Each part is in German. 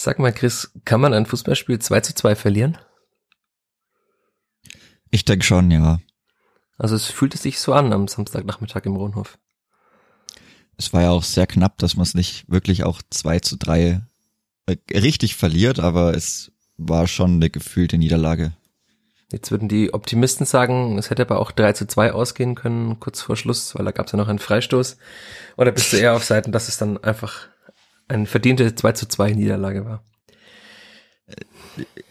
Sag mal, Chris, kann man ein Fußballspiel 2 zu 2 verlieren? Ich denke schon, ja. Also es fühlte sich so an am Samstagnachmittag im Rohnhof. Es war ja auch sehr knapp, dass man es nicht wirklich auch 2 zu 3 äh, richtig verliert, aber es war schon eine gefühlte Niederlage. Jetzt würden die Optimisten sagen, es hätte aber auch 3 zu 2 ausgehen können, kurz vor Schluss, weil da gab es ja noch einen Freistoß. Oder bist du eher auf Seiten, dass es dann einfach eine verdiente 2 zu 2 Niederlage war?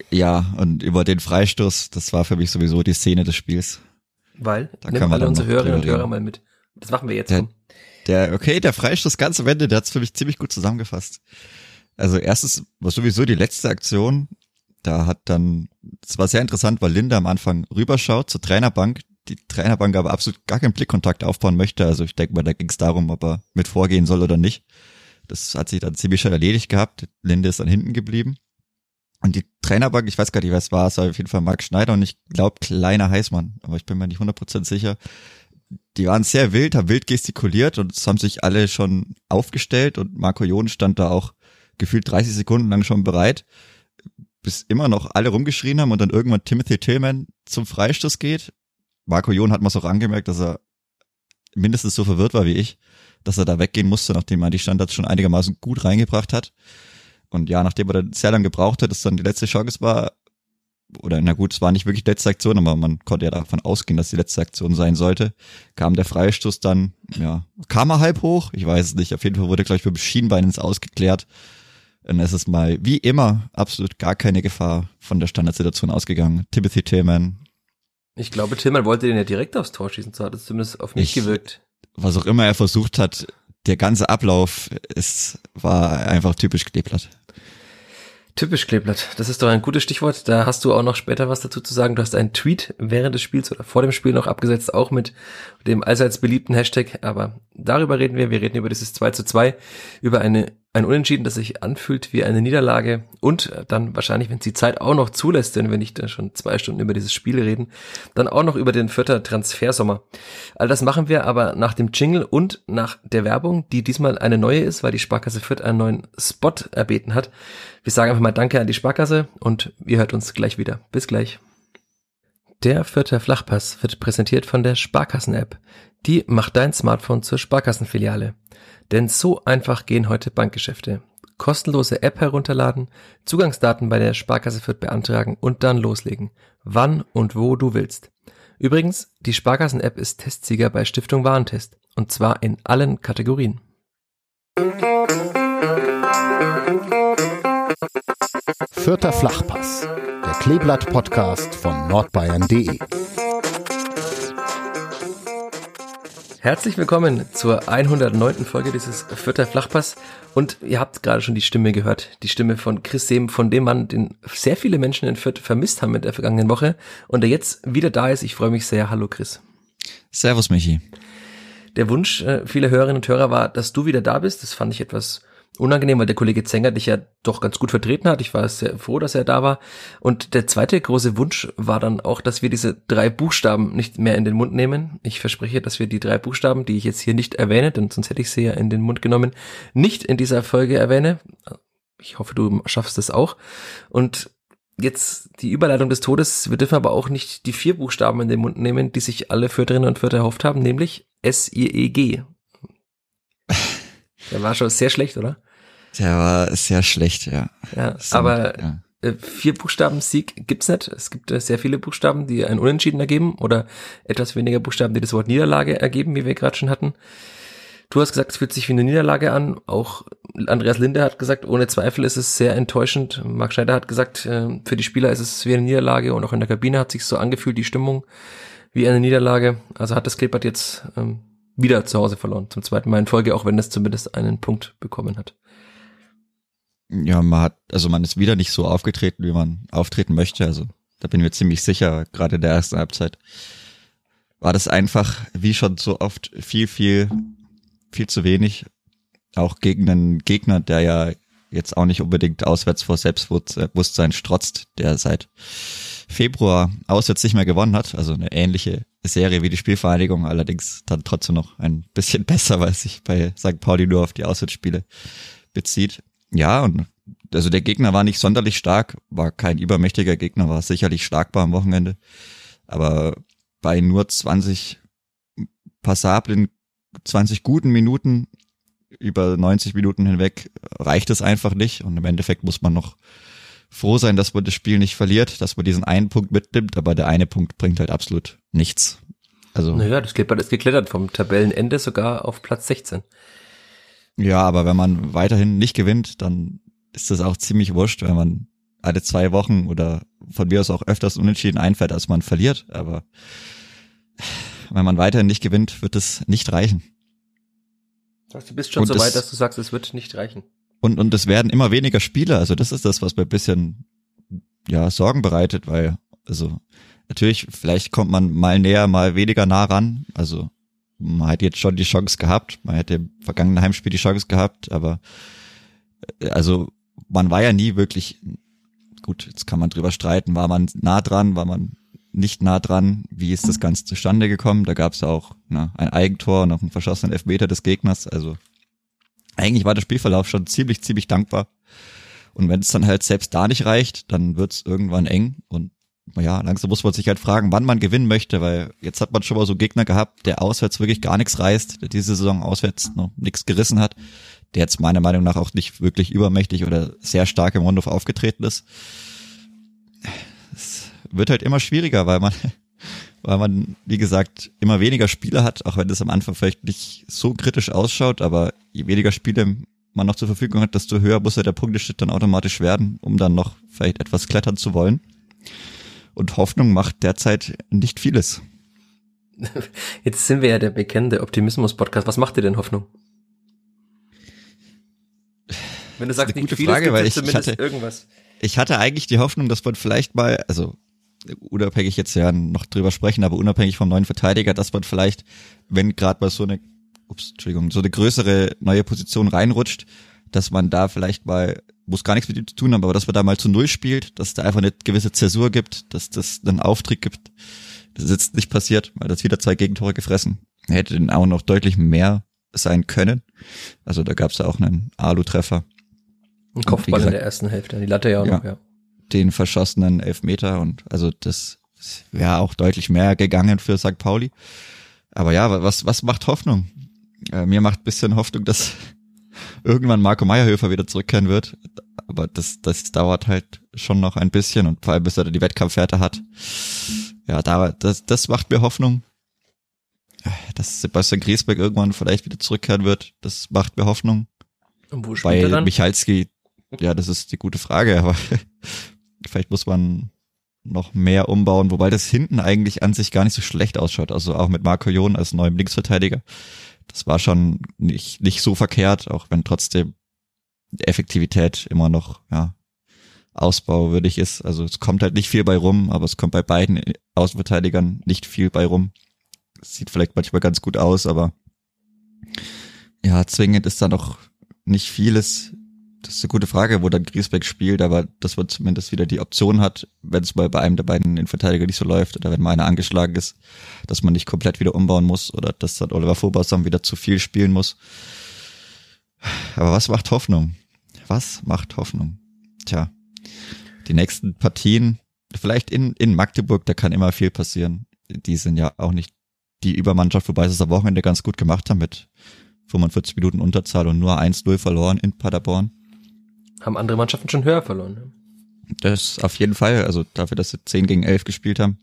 Ja, und über den Freistoß, das war für mich sowieso die Szene des Spiels. Weil, da nimm alle unsere Hörerinnen und Hörer mal mit. Das machen wir jetzt. Der, der, okay, der Freistoß ganz am Ende, der hat's für mich ziemlich gut zusammengefasst. Also erstens war sowieso die letzte Aktion, da hat dann, es war sehr interessant, weil Linda am Anfang rüberschaut zur Trainerbank, die Trainerbank aber absolut gar keinen Blickkontakt aufbauen möchte. Also ich denke mal, da ging es darum, ob er mit vorgehen soll oder nicht. Das hat sich dann ziemlich schnell erledigt gehabt. Linde ist dann hinten geblieben. Und die Trainerbank, ich weiß gar nicht, wer es war, es war auf jeden Fall Marc Schneider und ich glaube kleiner Heißmann, aber ich bin mir nicht 100% sicher. Die waren sehr wild, haben wild gestikuliert und es haben sich alle schon aufgestellt und Marco Jon stand da auch gefühlt 30 Sekunden lang schon bereit, bis immer noch alle rumgeschrien haben und dann irgendwann Timothy Tillman zum Freistoß geht. Marco Jon hat man es auch angemerkt, dass er mindestens so verwirrt war wie ich, dass er da weggehen musste, nachdem er die Standards schon einigermaßen gut reingebracht hat. Und ja, nachdem er dann sehr lange gebraucht hat, dass dann die letzte Chance war, oder na gut, es war nicht wirklich die letzte Aktion, aber man konnte ja davon ausgehen, dass die letzte Aktion sein sollte, kam der Freistoß dann, ja, kam er halb hoch? Ich weiß es nicht. Auf jeden Fall wurde gleich für Schienbein ins Ausgeklärt. Und es ist mal, wie immer, absolut gar keine Gefahr von der Standardsituation ausgegangen. Timothy Tillman. Ich glaube, Tillman wollte den ja direkt aufs Tor schießen, so hat es zumindest auf mich ich, gewirkt. Was auch immer er versucht hat, der ganze Ablauf ist, war einfach typisch Kleeblatt. Typisch Kleeblatt. Das ist doch ein gutes Stichwort. Da hast du auch noch später was dazu zu sagen. Du hast einen Tweet während des Spiels oder vor dem Spiel noch abgesetzt, auch mit dem allseits beliebten Hashtag. Aber darüber reden wir. Wir reden über dieses 2 zu 2, über eine ein Unentschieden, das sich anfühlt wie eine Niederlage und dann wahrscheinlich, wenn es die Zeit auch noch zulässt, denn wenn nicht schon zwei Stunden über dieses Spiel reden, dann auch noch über den vierter Transfersommer. All das machen wir aber nach dem Jingle und nach der Werbung, die diesmal eine neue ist, weil die Sparkasse Fürth einen neuen Spot erbeten hat. Wir sagen einfach mal Danke an die Sparkasse und ihr hört uns gleich wieder. Bis gleich. Der vierte Flachpass wird präsentiert von der Sparkassen-App. Die macht dein Smartphone zur Sparkassenfiliale. Denn so einfach gehen heute Bankgeschäfte. Kostenlose App herunterladen, Zugangsdaten bei der Sparkasse Fürth beantragen und dann loslegen. Wann und wo du willst. Übrigens, die Sparkassen-App ist Testsieger bei Stiftung Warentest. Und zwar in allen Kategorien. Vierter Flachpass, der Kleeblatt-Podcast von nordbayern.de. Herzlich willkommen zur 109. Folge dieses Vierter Flachpass. Und ihr habt gerade schon die Stimme gehört. Die Stimme von Chris Sehm, von dem Mann, den sehr viele Menschen in Fürth vermisst haben in der vergangenen Woche. Und der jetzt wieder da ist. Ich freue mich sehr. Hallo Chris. Servus Michi. Der Wunsch äh, vieler Hörerinnen und Hörer war, dass du wieder da bist. Das fand ich etwas unangenehm, weil der Kollege Zenger dich ja doch ganz gut vertreten hat. Ich war sehr froh, dass er da war. Und der zweite große Wunsch war dann auch, dass wir diese drei Buchstaben nicht mehr in den Mund nehmen. Ich verspreche, dass wir die drei Buchstaben, die ich jetzt hier nicht erwähne, denn sonst hätte ich sie ja in den Mund genommen, nicht in dieser Folge erwähne. Ich hoffe, du schaffst es auch. Und jetzt die Überleitung des Todes. Wir dürfen aber auch nicht die vier Buchstaben in den Mund nehmen, die sich alle Förderinnen und Förder erhofft haben, nämlich S-I-E-G. Der war schon sehr schlecht, oder? Der war sehr schlecht, ja. Ja, Stimmt, aber ja. Äh, vier Buchstaben Sieg gibt's nicht. Es gibt äh, sehr viele Buchstaben, die ein Unentschieden ergeben oder etwas weniger Buchstaben, die das Wort Niederlage ergeben, wie wir gerade schon hatten. Du hast gesagt, es fühlt sich wie eine Niederlage an. Auch Andreas Linde hat gesagt, ohne Zweifel ist es sehr enttäuschend. Marc Schneider hat gesagt, äh, für die Spieler ist es wie eine Niederlage und auch in der Kabine hat sich so angefühlt, die Stimmung wie eine Niederlage. Also hat das Klippert jetzt ähm, wieder zu Hause verloren, zum zweiten Mal in Folge, auch wenn es zumindest einen Punkt bekommen hat. Ja, man hat, also man ist wieder nicht so aufgetreten, wie man auftreten möchte. Also da bin ich mir ziemlich sicher, gerade in der ersten Halbzeit war das einfach, wie schon so oft, viel, viel, viel zu wenig. Auch gegen einen Gegner, der ja jetzt auch nicht unbedingt auswärts vor Selbstbewusstsein strotzt, der seit Februar auswärts nicht mehr gewonnen hat. Also eine ähnliche Serie wie die Spielvereinigung, allerdings dann trotzdem noch ein bisschen besser, weil sich bei St. Pauli nur auf die Auswärtsspiele bezieht ja, und also der Gegner war nicht sonderlich stark, war kein übermächtiger Gegner, war sicherlich schlagbar am Wochenende. Aber bei nur 20 passablen, 20 guten Minuten über 90 Minuten hinweg reicht es einfach nicht. Und im Endeffekt muss man noch froh sein, dass man das Spiel nicht verliert, dass man diesen einen Punkt mitnimmt, aber der eine Punkt bringt halt absolut nichts. Also. Naja, das Clipper ist geklettert vom Tabellenende sogar auf Platz 16. Ja, aber wenn man weiterhin nicht gewinnt, dann ist das auch ziemlich wurscht, wenn man alle zwei Wochen oder von mir aus auch öfters unentschieden einfährt, als man verliert. Aber wenn man weiterhin nicht gewinnt, wird es nicht reichen. Du bist schon und so weit, dass du sagst, es wird nicht reichen. Und, und es werden immer weniger Spiele. Also das ist das, was mir ein bisschen, ja, Sorgen bereitet, weil, also, natürlich, vielleicht kommt man mal näher, mal weniger nah ran. Also, man hat jetzt schon die Chance gehabt. Man hätte im vergangenen Heimspiel die Chance gehabt, aber, äh, also, man war ja nie wirklich, gut, jetzt kann man drüber streiten, war man nah dran, war man nicht nah dran, wie ist das Ganze zustande gekommen? Da gab es auch na, ein Eigentor und auch einen verschossenen Elfmeter des Gegners. Also eigentlich war der Spielverlauf schon ziemlich, ziemlich dankbar. Und wenn es dann halt selbst da nicht reicht, dann wird es irgendwann eng. Und ja, langsam muss man sich halt fragen, wann man gewinnen möchte, weil jetzt hat man schon mal so Gegner gehabt, der auswärts wirklich gar nichts reißt, der diese Saison auswärts noch nichts gerissen hat, der jetzt meiner Meinung nach auch nicht wirklich übermächtig oder sehr stark im Rundhof aufgetreten ist. Es wird halt immer schwieriger, weil man weil man, wie gesagt, immer weniger Spiele hat, auch wenn das am Anfang vielleicht nicht so kritisch ausschaut, aber je weniger Spiele man noch zur Verfügung hat, desto höher muss ja der Punkteschnitt dann automatisch werden, um dann noch vielleicht etwas klettern zu wollen. Und Hoffnung macht derzeit nicht vieles. Jetzt sind wir ja der bekannte Optimismus-Podcast. Was macht dir denn Hoffnung? Wenn du sagst, nicht gute Frage, weil ich, ich hatte, irgendwas. Ich hatte eigentlich die Hoffnung, dass man vielleicht mal, also unabhängig jetzt ja noch drüber sprechen, aber unabhängig vom neuen Verteidiger, dass man vielleicht, wenn gerade mal so eine, ups, Entschuldigung, so eine größere neue Position reinrutscht, dass man da vielleicht mal, muss gar nichts mit ihm zu tun haben, aber dass man da mal zu Null spielt, dass da einfach eine gewisse Zäsur gibt, dass das einen Auftritt gibt. Das ist jetzt nicht passiert, weil das wieder zwei Gegentore gefressen. Hätte den auch noch deutlich mehr sein können. Also da gab es ja auch einen Alu-Treffer. Ein Kopfball gesagt, in der ersten Hälfte, die Latte ja auch ja, noch, ja den verschossenen Elfmeter und also das wäre auch deutlich mehr gegangen für St. Pauli. Aber ja, was, was macht Hoffnung? Äh, mir macht bisschen Hoffnung, dass irgendwann Marco Meyerhöfer wieder zurückkehren wird. Aber das, das dauert halt schon noch ein bisschen und vor allem bis er die Wettkampfwerte hat. Ja, da, das, das macht mir Hoffnung. Dass Sebastian Griesbeck irgendwann vielleicht wieder zurückkehren wird, das macht mir Hoffnung. Und wo spielt Bei er dann? Michalski, ja, das ist die gute Frage, aber Vielleicht muss man noch mehr umbauen, wobei das hinten eigentlich an sich gar nicht so schlecht ausschaut. Also auch mit Marco Jon als neuem Linksverteidiger. Das war schon nicht, nicht so verkehrt, auch wenn trotzdem Effektivität immer noch, ja, ausbauwürdig ist. Also es kommt halt nicht viel bei rum, aber es kommt bei beiden Außenverteidigern nicht viel bei rum. Sieht vielleicht manchmal ganz gut aus, aber ja, zwingend ist da noch nicht vieles das ist eine gute Frage, wo dann Griesbeck spielt, aber dass man zumindest wieder die Option hat, wenn es mal bei einem der beiden in Verteidiger nicht so läuft oder wenn mal einer angeschlagen ist, dass man nicht komplett wieder umbauen muss oder dass dann Oliver Vorbausam wieder zu viel spielen muss. Aber was macht Hoffnung? Was macht Hoffnung? Tja, die nächsten Partien, vielleicht in, in Magdeburg, da kann immer viel passieren. Die sind ja auch nicht die Übermannschaft, wobei sie es am Wochenende ganz gut gemacht haben mit 45 Minuten Unterzahl und nur 1-0 verloren in Paderborn. Haben andere Mannschaften schon höher verloren. Das auf jeden Fall, also dafür, dass sie 10 gegen 11 gespielt haben.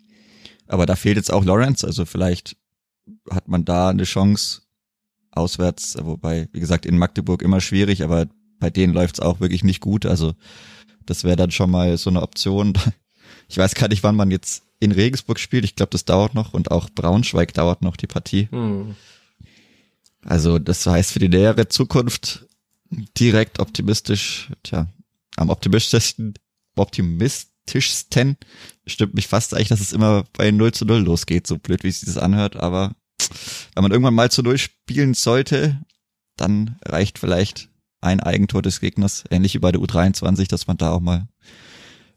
Aber da fehlt jetzt auch Lawrence, also vielleicht hat man da eine Chance auswärts, wobei, wie gesagt, in Magdeburg immer schwierig, aber bei denen läuft's auch wirklich nicht gut. Also das wäre dann schon mal so eine Option. Ich weiß gar nicht, wann man jetzt in Regensburg spielt. Ich glaube, das dauert noch und auch Braunschweig dauert noch die Partie. Hm. Also das heißt für die nähere Zukunft direkt optimistisch, tja, am optimistischsten, optimistischsten stimmt mich fast eigentlich, dass es immer bei 0 zu 0 losgeht, so blöd wie es sich das anhört, aber wenn man irgendwann mal zu 0 spielen sollte, dann reicht vielleicht ein Eigentor des Gegners, ähnlich wie bei der U23, dass man da auch mal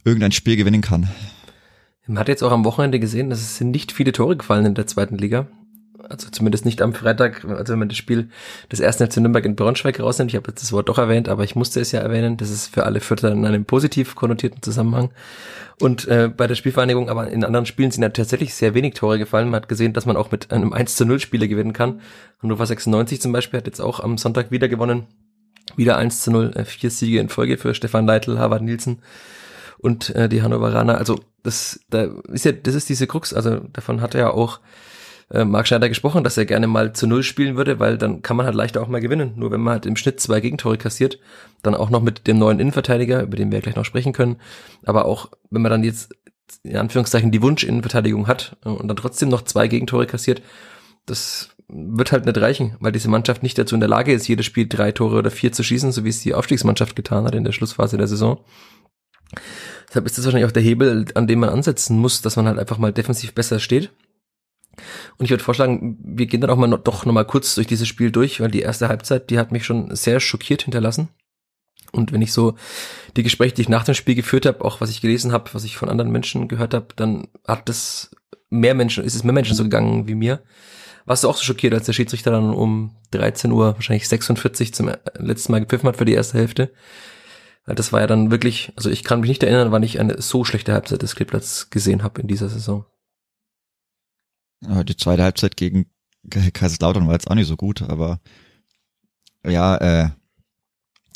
irgendein Spiel gewinnen kann. Man hat jetzt auch am Wochenende gesehen, dass es sind nicht viele Tore gefallen in der zweiten Liga. Also zumindest nicht am Freitag, also wenn man das Spiel des ersten FC Nürnberg in Braunschweig rausnimmt. Ich habe jetzt das Wort doch erwähnt, aber ich musste es ja erwähnen. Das ist für alle Vierter in einem positiv konnotierten Zusammenhang. Und äh, bei der Spielvereinigung, aber in anderen Spielen sind ja tatsächlich sehr wenig Tore gefallen. Man hat gesehen, dass man auch mit einem 1 zu 0 Spieler gewinnen kann. Hannover 96 zum Beispiel hat jetzt auch am Sonntag wieder gewonnen. Wieder 1 zu 0, äh, vier Siege in Folge für Stefan Leitl, Harvard Nielsen und äh, die Hannoveraner. Also das, da ist ja, das ist diese Krux. Also davon hat er ja auch äh, Marc Schneider gesprochen, dass er gerne mal zu Null spielen würde, weil dann kann man halt leichter auch mal gewinnen. Nur wenn man halt im Schnitt zwei Gegentore kassiert, dann auch noch mit dem neuen Innenverteidiger, über den wir gleich noch sprechen können, aber auch wenn man dann jetzt in Anführungszeichen die Wunsch-Innenverteidigung hat äh, und dann trotzdem noch zwei Gegentore kassiert, das wird halt nicht reichen, weil diese Mannschaft nicht dazu in der Lage ist, jedes Spiel drei Tore oder vier zu schießen, so wie es die Aufstiegsmannschaft getan hat in der Schlussphase der Saison. Deshalb ist das wahrscheinlich auch der Hebel, an dem man ansetzen muss, dass man halt einfach mal defensiv besser steht. Und ich würde vorschlagen, wir gehen dann auch mal noch, doch nochmal kurz durch dieses Spiel durch, weil die erste Halbzeit, die hat mich schon sehr schockiert hinterlassen. Und wenn ich so die Gespräche, die ich nach dem Spiel geführt habe, auch was ich gelesen habe, was ich von anderen Menschen gehört habe, dann hat das mehr Menschen, ist es mehr Menschen so gegangen wie mir. Warst du auch so schockiert, als der Schiedsrichter dann um 13 Uhr, wahrscheinlich 46 zum letzten Mal gepfiffen hat für die erste Hälfte? Das war ja dann wirklich, also ich kann mich nicht erinnern, wann ich eine so schlechte Halbzeit des Kleeblatts gesehen habe in dieser Saison. Die zweite Halbzeit gegen Kaiserslautern war jetzt auch nicht so gut, aber ja, äh,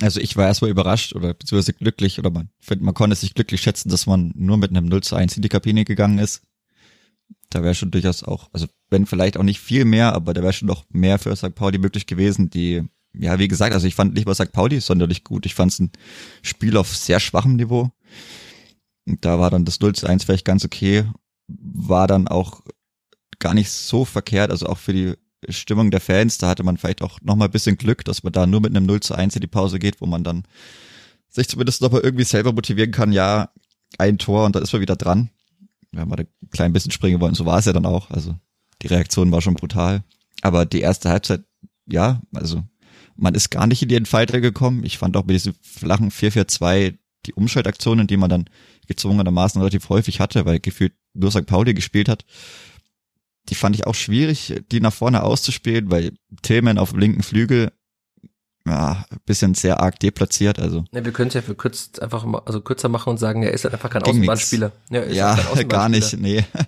also ich war erstmal überrascht oder beziehungsweise glücklich oder man, man konnte sich glücklich schätzen, dass man nur mit einem 0 zu 1 in die Kabine gegangen ist. Da wäre schon durchaus auch, also wenn vielleicht auch nicht viel mehr, aber da wäre schon noch mehr für St. Pauli möglich gewesen, die, ja, wie gesagt, also ich fand nicht mal St. Pauli sonderlich gut. Ich fand es ein Spiel auf sehr schwachem Niveau. Und da war dann das 0 zu 1 vielleicht ganz okay. War dann auch gar nicht so verkehrt, also auch für die Stimmung der Fans, da hatte man vielleicht auch noch mal ein bisschen Glück, dass man da nur mit einem 0 zu 1 in die Pause geht, wo man dann sich zumindest noch mal irgendwie selber motivieren kann, ja, ein Tor und da ist man wieder dran. Wir haben mal ein klein bisschen springen wollen, so war es ja dann auch, also die Reaktion war schon brutal. Aber die erste Halbzeit, ja, also man ist gar nicht in den Fighter gekommen. Ich fand auch mit diesem flachen 4-4-2 die Umschaltaktionen, die man dann gezwungenermaßen relativ häufig hatte, weil gefühlt nur St. Pauli gespielt hat, die fand ich auch schwierig, die nach vorne auszuspielen, weil Tillman auf dem linken Flügel ja, bisschen sehr arg deplatziert, also. Ja, wir können es ja für kurz einfach mal, also kürzer machen und sagen, er ist halt einfach kein Außenbahnspieler. Ja, ja Außenbahnspieler. gar nicht, nee. Ja.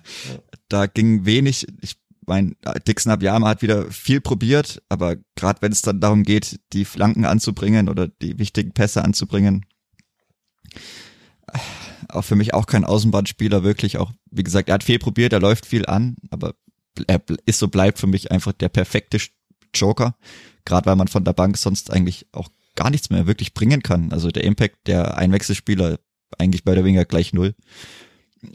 Da ging wenig. Ich mein, Dixon Abiyama hat wieder viel probiert, aber gerade wenn es dann darum geht, die Flanken anzubringen oder die wichtigen Pässe anzubringen, auch für mich auch kein Außenbahnspieler, wirklich auch, wie gesagt, er hat viel probiert, er läuft viel an, aber er ist so bleibt für mich einfach der perfekte Joker, gerade weil man von der Bank sonst eigentlich auch gar nichts mehr wirklich bringen kann. Also der Impact der Einwechselspieler eigentlich bei der Winger gleich null.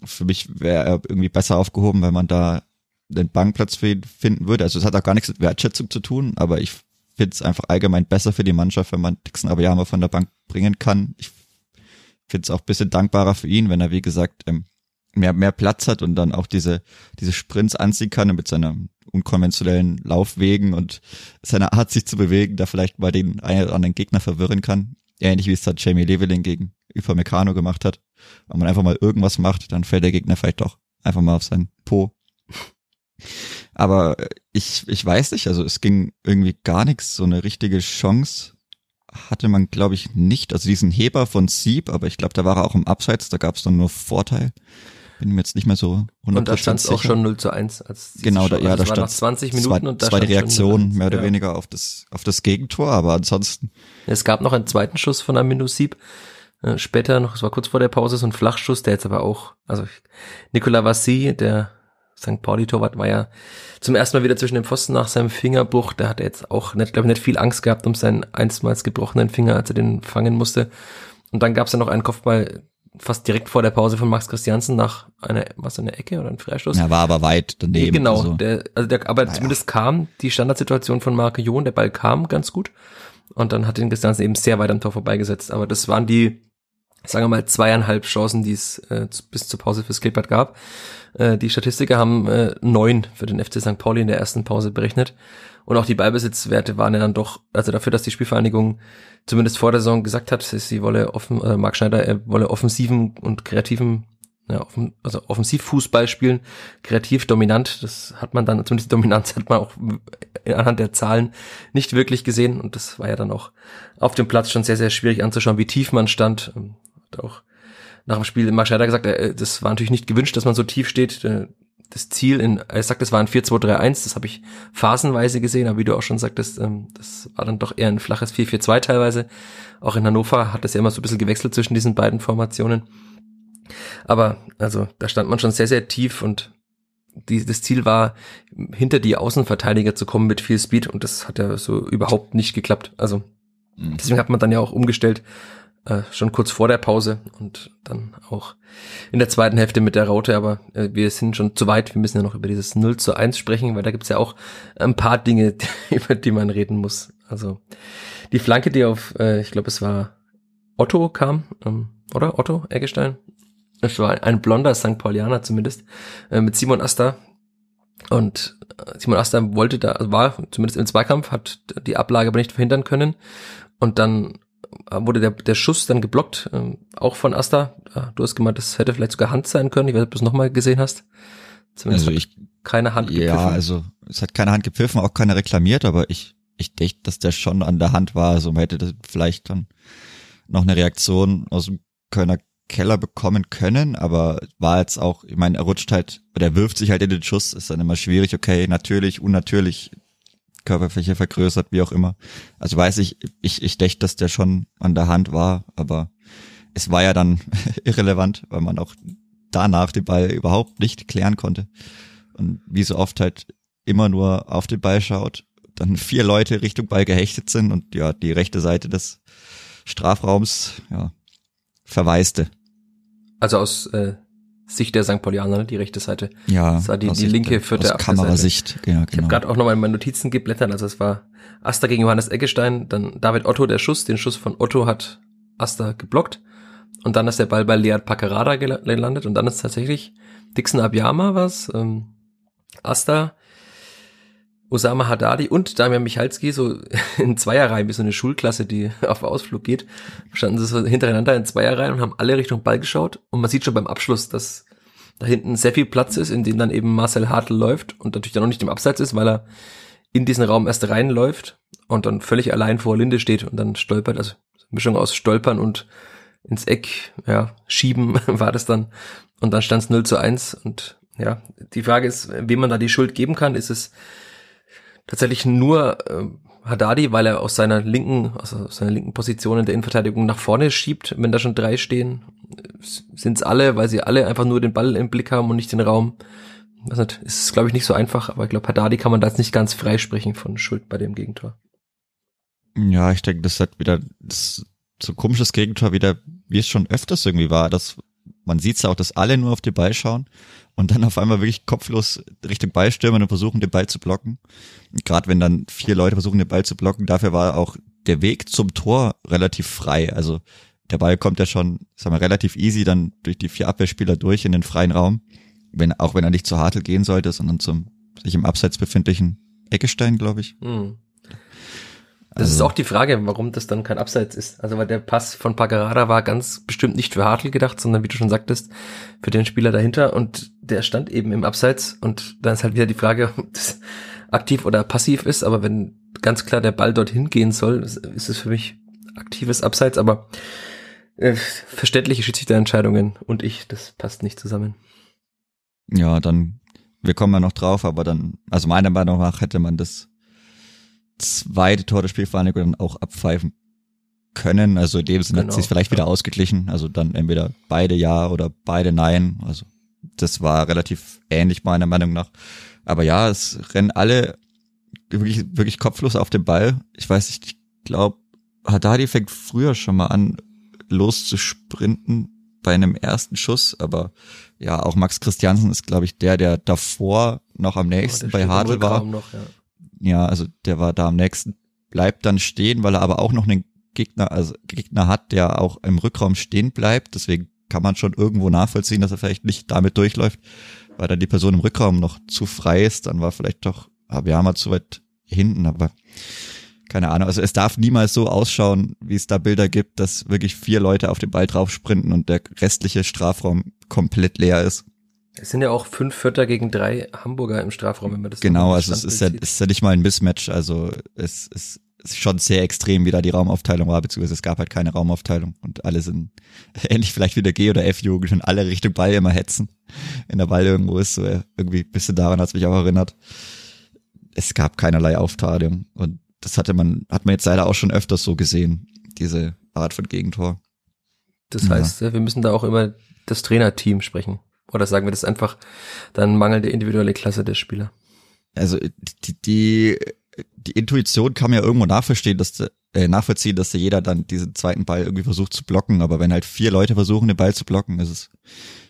Für mich wäre er irgendwie besser aufgehoben, wenn man da den Bankplatz für ihn finden würde. Also es hat auch gar nichts mit Wertschätzung zu tun, aber ich finde es einfach allgemein besser für die Mannschaft, wenn man Dixon Abayama von der Bank bringen kann. Ich finde es auch bisschen dankbarer für ihn, wenn er, wie gesagt, mehr, mehr Platz hat und dann auch diese, diese Sprints anziehen kann mit seiner unkonventionellen Laufwegen und seiner Art, sich zu bewegen, da vielleicht mal den einen oder anderen Gegner verwirren kann. Ähnlich wie es dann Jamie Leveling gegen Upamecano gemacht hat. Wenn man einfach mal irgendwas macht, dann fällt der Gegner vielleicht doch einfach mal auf seinen Po. Aber ich, ich weiß nicht, also es ging irgendwie gar nichts, so eine richtige Chance hatte man, glaube ich, nicht. Also diesen Heber von Sieb, aber ich glaube, da war er auch im Abseits, da gab es dann nur Vorteil. Bin mir jetzt nicht mehr so 100% Und da stand es auch schon 0 zu 1. Als genau, da, ja, also da stand nach 20 Minuten zwei, und da zwei stand Reaktionen mehr oder ja. weniger auf das, auf das Gegentor, aber ansonsten. Es gab noch einen zweiten Schuss von Aminu Sieb. Äh, Später noch, es war kurz vor der Pause, so ein Flachschuss, der jetzt aber auch, also Nicolas Vassi, der St. Pauli-Torwart, war ja zum ersten Mal wieder zwischen dem Pfosten nach seinem Fingerbruch. Der hatte jetzt auch, nicht, glaube ich, nicht viel Angst gehabt um seinen einstmals gebrochenen Finger, als er den fangen musste. Und dann gab es ja noch einen Kopfball fast direkt vor der Pause von Max Christiansen nach einer, was eine Ecke oder ein Freistoß? Er war aber weit daneben. Genau, also. der, also der, aber naja. zumindest kam die Standardsituation von Marke John, der Ball kam ganz gut. Und dann hat den Christiansen eben sehr weit am Tor vorbeigesetzt. Aber das waren die, sagen wir mal, zweieinhalb Chancen, die es äh, bis zur Pause fürs Klippert gab. Äh, die Statistiker haben äh, neun für den FC St. Pauli in der ersten Pause berechnet. Und auch die Ballbesitzwerte waren ja dann doch, also dafür, dass die Spielvereinigung zumindest vor der Saison gesagt hat, sie wolle offen, äh, Marc Schneider, er wolle offensiven und kreativen ja, offen, also Offensivfußball spielen, kreativ dominant. Das hat man dann, zumindest die Dominanz hat man auch anhand der Zahlen nicht wirklich gesehen. Und das war ja dann auch auf dem Platz schon sehr, sehr schwierig anzuschauen, wie tief man stand. Ähm, hat auch nach dem Spiel Marscheider gesagt, äh, das war natürlich nicht gewünscht, dass man so tief steht. Das Ziel in, er sagt, das war ein 4-2-3-1, das habe ich phasenweise gesehen, aber wie du auch schon sagtest, ähm, das war dann doch eher ein flaches 4-4-2 teilweise. Auch in Hannover hat es ja immer so ein bisschen gewechselt zwischen diesen beiden Formationen. Aber also da stand man schon sehr, sehr tief und die, das Ziel war, hinter die Außenverteidiger zu kommen mit viel Speed und das hat ja so überhaupt nicht geklappt. Also mhm. deswegen hat man dann ja auch umgestellt, äh, schon kurz vor der Pause und dann auch in der zweiten Hälfte mit der Raute, aber äh, wir sind schon zu weit, wir müssen ja noch über dieses 0 zu 1 sprechen, weil da gibt's ja auch ein paar Dinge, über die man reden muss. Also die Flanke, die auf, äh, ich glaube es war Otto kam, ähm, oder? Otto Eggestein, es war ein blonder St. Paulianer zumindest, äh, mit Simon Asta. Und äh, Simon Asta wollte da, also war zumindest im Zweikampf, hat die Ablage aber nicht verhindern können. Und dann wurde der, der Schuss dann geblockt, äh, auch von Asta. Du hast gemeint, das hätte vielleicht sogar Hand sein können. Ich weiß nicht, ob du es nochmal gesehen hast. Zumindest also ich, keine Hand gepfiffen. Ja, also es hat keine Hand gepfiffen, auch keiner reklamiert, aber ich, ich denke, dass der schon an der Hand war. Also man hätte das vielleicht dann noch eine Reaktion aus dem Kölner Keller bekommen können, aber war jetzt auch, ich meine, er rutscht halt, oder er wirft sich halt in den Schuss, ist dann immer schwierig, okay, natürlich, unnatürlich, Körperfläche vergrößert, wie auch immer. Also weiß ich, ich, ich dächte, dass der schon an der Hand war, aber es war ja dann irrelevant, weil man auch danach den Ball überhaupt nicht klären konnte. Und wie so oft halt immer nur auf den Ball schaut, dann vier Leute Richtung Ball gehechtet sind und ja, die rechte Seite des Strafraums, ja, verwaiste. Also aus äh, Sicht der St. Paulianer, die rechte Seite. Ja. Das war die, die linke vierte aus Kamerasicht. Ja, genau. Ich habe gerade auch nochmal in meine Notizen geblättert. Also es war Asta gegen Johannes Eggestein, dann David Otto der Schuss. Den Schuss von Otto hat Asta geblockt. Und dann ist der Ball bei Lead Paccarada gelandet. Und dann ist tatsächlich Dixon Abiyama was. Ähm, Asta Osama Haddadi und Damian Michalski so in Zweierreihen, wie so eine Schulklasse, die auf Ausflug geht, standen sie so hintereinander in Zweierreihen und haben alle Richtung Ball geschaut. Und man sieht schon beim Abschluss, dass da hinten sehr viel Platz ist, in dem dann eben Marcel Hartl läuft und natürlich dann noch nicht im Abseits ist, weil er in diesen Raum erst reinläuft und dann völlig allein vor Linde steht und dann stolpert, also Mischung aus Stolpern und ins Eck, ja, schieben war das dann. Und dann stand es 0 zu 1 und ja, die Frage ist, wem man da die Schuld geben kann. Ist es tatsächlich nur äh, Haddadi, weil er aus seiner linken, also aus seiner linken Position in der Innenverteidigung nach vorne schiebt, wenn da schon drei stehen, sind es alle, weil sie alle einfach nur den Ball im Blick haben und nicht den Raum. Also ist glaube ich nicht so einfach, aber ich glaube Haddadi kann man da jetzt nicht ganz freisprechen von Schuld bei dem Gegentor. Ja, ich denke, das hat wieder das so komisches Gegentor wieder, wie es schon öfters irgendwie war, dass man sieht es auch, dass alle nur auf den Ball schauen und dann auf einmal wirklich kopflos Richtung Ball stürmen und versuchen, den Ball zu blocken. Gerade wenn dann vier Leute versuchen, den Ball zu blocken, dafür war auch der Weg zum Tor relativ frei. Also der Ball kommt ja schon, sagen wir, relativ easy dann durch die vier Abwehrspieler durch in den freien Raum. Wenn, auch wenn er nicht zu Hartl gehen sollte, sondern zum sich im Abseits befindlichen Eckestein, glaube ich. Mhm. Das also, ist auch die Frage, warum das dann kein Abseits ist. Also weil der Pass von Pagarada war ganz bestimmt nicht für Hartl gedacht, sondern wie du schon sagtest, für den Spieler dahinter und der stand eben im Abseits und dann ist halt wieder die Frage, ob das aktiv oder passiv ist, aber wenn ganz klar der Ball dorthin gehen soll, ist es für mich aktives Abseits, aber äh, verständliche Schiedsrichterentscheidungen und ich, das passt nicht zusammen. Ja, dann, wir kommen ja noch drauf, aber dann, also meiner Meinung nach hätte man das zweite Tor der Spielvereinigung dann auch abpfeifen können. Also in dem Sinne genau, hat sich vielleicht ja. wieder ausgeglichen. Also dann entweder beide ja oder beide nein. Also das war relativ ähnlich meiner Meinung nach. Aber ja, es rennen alle wirklich, wirklich kopflos auf den Ball. Ich weiß nicht, ich glaube, Haddadi fängt früher schon mal an, loszusprinten bei einem ersten Schuss, aber ja, auch Max Christiansen ist, glaube ich, der, der davor noch am nächsten oh, bei Hartl war. Noch, ja ja, also der war da am nächsten, bleibt dann stehen, weil er aber auch noch einen Gegner, also Gegner hat, der auch im Rückraum stehen bleibt. Deswegen kann man schon irgendwo nachvollziehen, dass er vielleicht nicht damit durchläuft, weil dann die Person im Rückraum noch zu frei ist. Dann war vielleicht doch Abiyama zu weit hinten, aber keine Ahnung, also es darf niemals so ausschauen, wie es da Bilder gibt, dass wirklich vier Leute auf den Ball drauf sprinten und der restliche Strafraum komplett leer ist. Es sind ja auch fünf Vierter gegen drei Hamburger im Strafraum, wenn man das Genau, also es ist ja, ist ja nicht mal ein Mismatch, also es ist schon sehr extrem, wie da die Raumaufteilung war, beziehungsweise es gab halt keine Raumaufteilung und alle sind ähnlich vielleicht wie der G- oder F-Jugend und alle Richtung Ball immer hetzen. Wenn der Ball irgendwo ist, so irgendwie ein bisschen daran hat es mich auch erinnert. Es gab keinerlei Aufteilung und das hatte man, hat man jetzt leider auch schon öfters so gesehen, diese Art von Gegentor. Das heißt, ja. wir müssen da auch immer das Trainerteam sprechen. Oder sagen wir das einfach dann mangelnde individuelle Klasse der Spieler? Also die, die, die Intuition kann man ja irgendwo nachverstehen, dass äh, nachvollziehen, dass da jeder dann diesen zweiten Ball irgendwie versucht zu blocken. Aber wenn halt vier Leute versuchen, den Ball zu blocken, ist es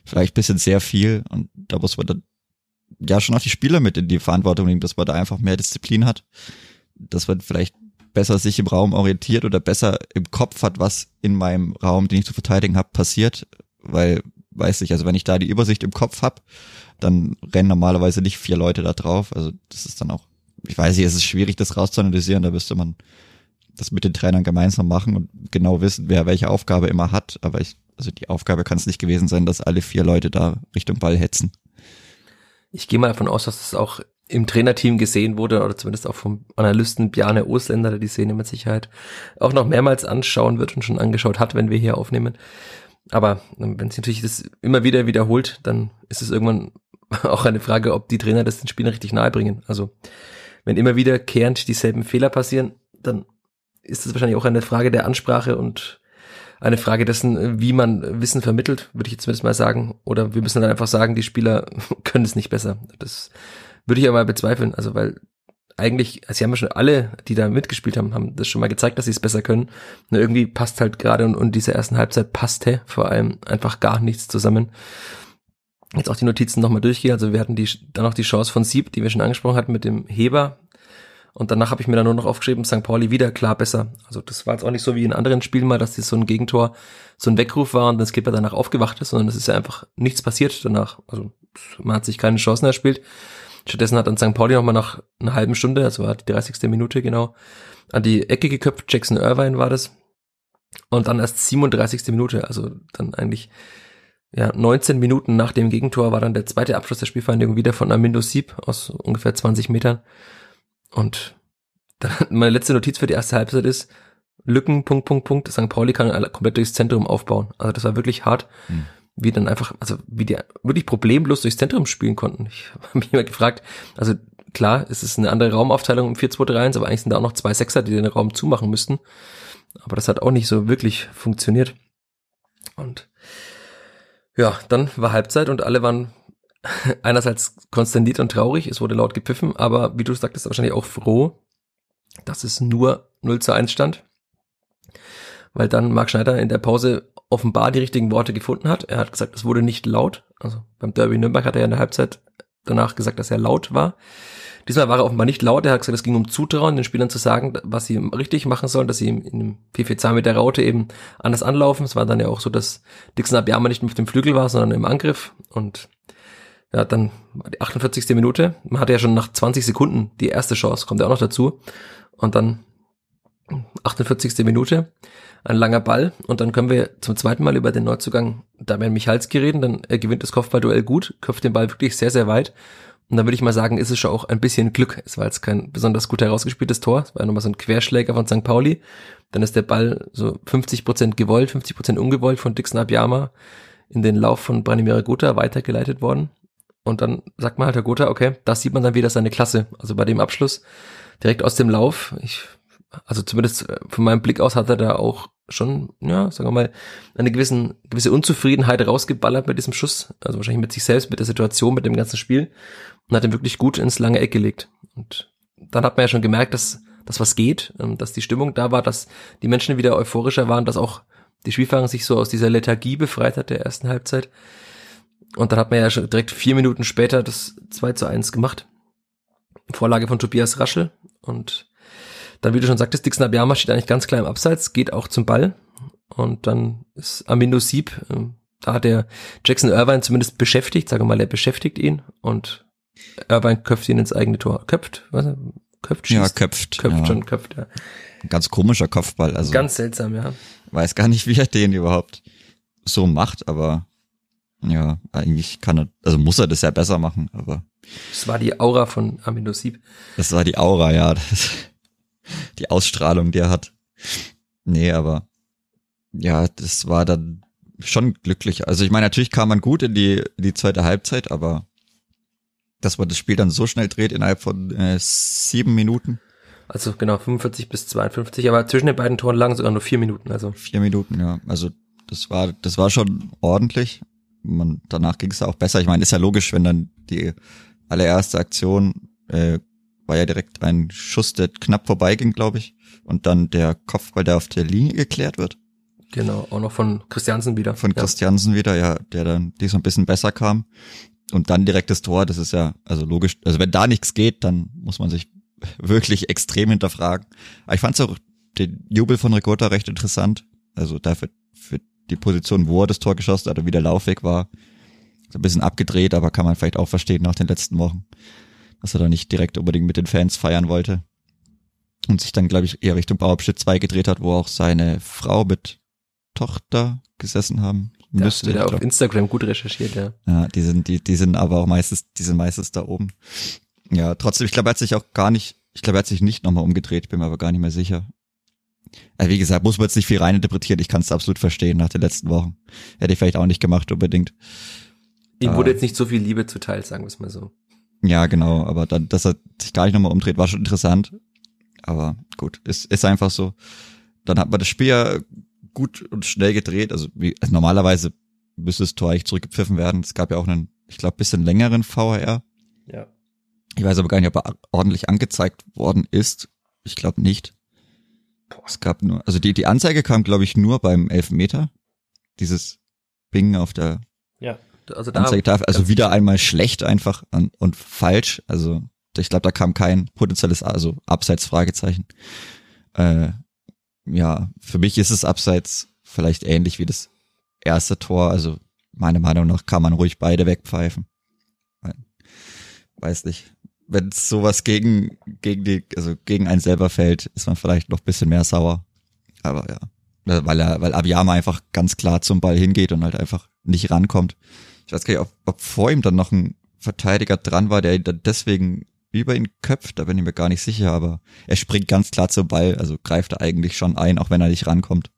vielleicht bisschen sehr viel. Und da muss man dann ja schon auch die Spieler mit in die Verantwortung nehmen, dass man da einfach mehr Disziplin hat dass man vielleicht besser sich im Raum orientiert oder besser im Kopf hat, was in meinem Raum, den ich zu verteidigen habe, passiert. Weil, weiß ich, also wenn ich da die Übersicht im Kopf habe, dann rennen normalerweise nicht vier Leute da drauf. Also das ist dann auch, ich weiß nicht, es ist schwierig, das rauszuanalysieren, da müsste man das mit den Trainern gemeinsam machen und genau wissen, wer welche Aufgabe immer hat. Aber ich, also die Aufgabe kann es nicht gewesen sein, dass alle vier Leute da Richtung Ball hetzen. Ich gehe mal davon aus, dass es auch im Trainerteam gesehen wurde oder zumindest auch vom Analysten Bjarne Osländer, der die Szene mit Sicherheit auch noch mehrmals anschauen wird und schon angeschaut hat, wenn wir hier aufnehmen. Aber ähm, wenn sich natürlich das immer wieder wiederholt, dann ist es irgendwann auch eine Frage, ob die Trainer das den Spielern richtig nahe bringen. Also wenn immer wiederkehrend dieselben Fehler passieren, dann ist es wahrscheinlich auch eine Frage der Ansprache und eine Frage dessen, wie man Wissen vermittelt, würde ich jetzt zumindest mal sagen. Oder wir müssen dann einfach sagen, die Spieler können es nicht besser. Das würde ich aber bezweifeln, also weil eigentlich, also sie haben ja schon alle, die da mitgespielt haben, haben das schon mal gezeigt, dass sie es besser können. Nur irgendwie passt halt gerade und, und diese ersten Halbzeit passte vor allem einfach gar nichts zusammen. Jetzt auch die Notizen nochmal durchgehen. Also wir hatten die, dann noch die Chance von Sieb, die wir schon angesprochen hatten mit dem Heber. Und danach habe ich mir dann nur noch aufgeschrieben, St. Pauli wieder klar besser. Also das war jetzt auch nicht so wie in anderen Spielen mal, dass das so ein Gegentor, so ein Weckruf war und das Skipper danach aufgewacht ist, sondern es ist ja einfach nichts passiert danach. Also man hat sich keine Chancen erspielt. Stattdessen hat dann St. Pauli nochmal nach einer halben Stunde, das war die 30. Minute genau, an die Ecke geköpft. Jackson Irvine war das. Und dann erst 37. Minute, also dann eigentlich ja, 19 Minuten nach dem Gegentor war dann der zweite Abschluss der Spielvereinigung wieder von Amindo Sieb aus ungefähr 20 Metern. Und dann, meine letzte Notiz für die erste Halbzeit ist, Lücken, Punkt, Punkt, Punkt, St. Pauli kann komplett durchs Zentrum aufbauen. Also das war wirklich hart. Hm wie dann einfach, also wie die wirklich problemlos durchs Zentrum spielen konnten. Ich habe mich immer gefragt, also klar, es ist eine andere Raumaufteilung im 4-2-3-1, aber eigentlich sind da auch noch zwei Sechser, die den Raum zumachen müssten. Aber das hat auch nicht so wirklich funktioniert. Und ja, dann war Halbzeit und alle waren einerseits konsterniert und traurig, es wurde laut gepfiffen, aber wie du sagtest, wahrscheinlich auch froh, dass es nur 0 zu 1 stand. Weil dann Marc Schneider in der Pause offenbar die richtigen Worte gefunden hat. Er hat gesagt, es wurde nicht laut. Also beim Derby Nürnberg hat er ja in der Halbzeit danach gesagt, dass er laut war. Diesmal war er offenbar nicht laut. Er hat gesagt, es ging um Zutrauen, den Spielern zu sagen, was sie richtig machen sollen, dass sie in dem 4-4-2 mit der Raute eben anders anlaufen. Es war dann ja auch so, dass Dixon Abiyama nicht mehr auf dem Flügel war, sondern im Angriff. Und ja, dann die 48. Minute. Man hatte ja schon nach 20 Sekunden die erste Chance, kommt ja auch noch dazu. Und dann 48. Minute ein langer Ball und dann können wir zum zweiten Mal über den Neuzugang Damian Michalski reden, dann er gewinnt das Kopfballduell gut, köpft den Ball wirklich sehr, sehr weit und dann würde ich mal sagen, ist es schon auch ein bisschen Glück. Es war jetzt kein besonders gut herausgespieltes Tor, es war nochmal so ein Querschläger von St. Pauli, dann ist der Ball so 50 Prozent gewollt, 50 Prozent ungewollt von Dixon Abiyama in den Lauf von Branimir Gotha weitergeleitet worden und dann sagt man halt, Herr Gotha, okay, das sieht man dann wieder seine Klasse, also bei dem Abschluss direkt aus dem Lauf, ich also zumindest äh, von meinem Blick aus hat er da auch schon, ja, sagen wir mal, eine gewissen, gewisse Unzufriedenheit rausgeballert mit diesem Schuss. Also wahrscheinlich mit sich selbst, mit der Situation, mit dem ganzen Spiel. Und hat ihn wirklich gut ins lange Eck gelegt. Und dann hat man ja schon gemerkt, dass, dass was geht, ähm, dass die Stimmung da war, dass die Menschen wieder euphorischer waren, dass auch die Spielfahrer sich so aus dieser Lethargie befreit hat der ersten Halbzeit. Und dann hat man ja schon direkt vier Minuten später das 2 zu 1 gemacht. Vorlage von Tobias Raschel und dann, wie du schon sagtest, Dixon Abiyama steht eigentlich ganz klar im Abseits, geht auch zum Ball. Und dann ist Amindo Sieb, äh, da hat der Jackson Irvine zumindest beschäftigt, sagen wir mal, er beschäftigt ihn und Irvine köpft ihn ins eigene Tor. Köpft, was? köpft, Ja, schießt. köpft. köpft ja. schon, köpft, ja. Ein Ganz komischer Kopfball. Also Ganz seltsam, ja. weiß gar nicht, wie er den überhaupt so macht, aber ja, eigentlich kann er, also muss er das ja besser machen, aber Das war die Aura von Amino Sieb. das war die Aura, ja. Das, die Ausstrahlung, die er hat. Nee, aber ja, das war dann schon glücklich. Also ich meine, natürlich kam man gut in die, in die zweite Halbzeit, aber dass man das Spiel dann so schnell dreht innerhalb von äh, sieben Minuten, Also genau, 45 bis 52, aber zwischen den beiden Toren lagen sogar nur vier Minuten, also. vier Minuten, ja. Also das war, das war schon ordentlich. Man, danach ging es auch besser. Ich meine, ist ja logisch, wenn dann die allererste Aktion äh, war ja direkt ein Schuss, der knapp vorbeiging, glaube ich. Und dann der Kopfball, der auf der Linie geklärt wird. Genau, auch noch von Christiansen wieder. Von ja. Christiansen wieder, ja, der dann die so ein bisschen besser kam. Und dann direkt das Tor, das ist ja, also logisch, also wenn da nichts geht, dann muss man sich wirklich extrem hinterfragen. Aber ich fand auch den Jubel von Ricotta recht interessant. Also dafür für die Position, wo er das Tor geschossen hat und wie der Laufweg war. So ein bisschen abgedreht, aber kann man vielleicht auch verstehen nach den letzten Wochen, dass er da nicht direkt unbedingt mit den Fans feiern wollte. Und sich dann, glaube ich, eher Richtung Bauabschnitt 2 gedreht hat, wo auch seine Frau mit Tochter gesessen haben. Da hast Müsste, du wieder auf. Instagram gut recherchiert, ja. Ja, die sind, die, die sind aber auch meistens, die sind meistens da oben. Ja, trotzdem, ich glaube, er hat sich auch gar nicht, ich glaube, er hat sich nicht nochmal umgedreht, bin mir aber gar nicht mehr sicher. Also wie gesagt, muss man jetzt nicht viel reininterpretieren, ich kann es absolut verstehen nach den letzten Wochen. Hätte ich vielleicht auch nicht gemacht unbedingt. Ihm Ah. wurde jetzt nicht so viel Liebe zuteil, sagen wir es mal so. Ja, genau, aber dann, dass er sich gar nicht nochmal umdreht, war schon interessant. Aber gut, ist, ist einfach so. Dann hat man das Spiel ja gut und schnell gedreht. Also, wie, also normalerweise müsste das Tor eigentlich zurückgepfiffen werden. Es gab ja auch einen, ich glaube, bisschen längeren VR. Ja. Ich weiß aber gar nicht, ob er ordentlich angezeigt worden ist. Ich glaube nicht. Es gab nur, also die, die Anzeige kam, glaube ich, nur beim Elfmeter. Dieses Bing auf der Ja. Also da, Anzeigetafel. Also wieder einmal schlecht einfach und, und falsch. Also ich glaube, da kam kein potenzielles, also abseits Fragezeichen. Äh, ja, für mich ist es abseits vielleicht ähnlich wie das erste Tor. Also meiner Meinung nach kann man ruhig beide wegpfeifen. Weiß nicht. Wenn es sowas gegen, gegen die, also gegen einen selber fällt, ist man vielleicht noch ein bisschen mehr sauer. Aber ja. Weil er, weil Abiyama einfach ganz klar zum Ball hingeht und halt einfach nicht rankommt. Ich weiß gar nicht, ob, ob vor ihm dann noch ein Verteidiger dran war, der ihn dann deswegen über ihn köpft, da bin ich mir gar nicht sicher, aber er springt ganz klar zum Ball, also greift er eigentlich schon ein, auch wenn er nicht rankommt.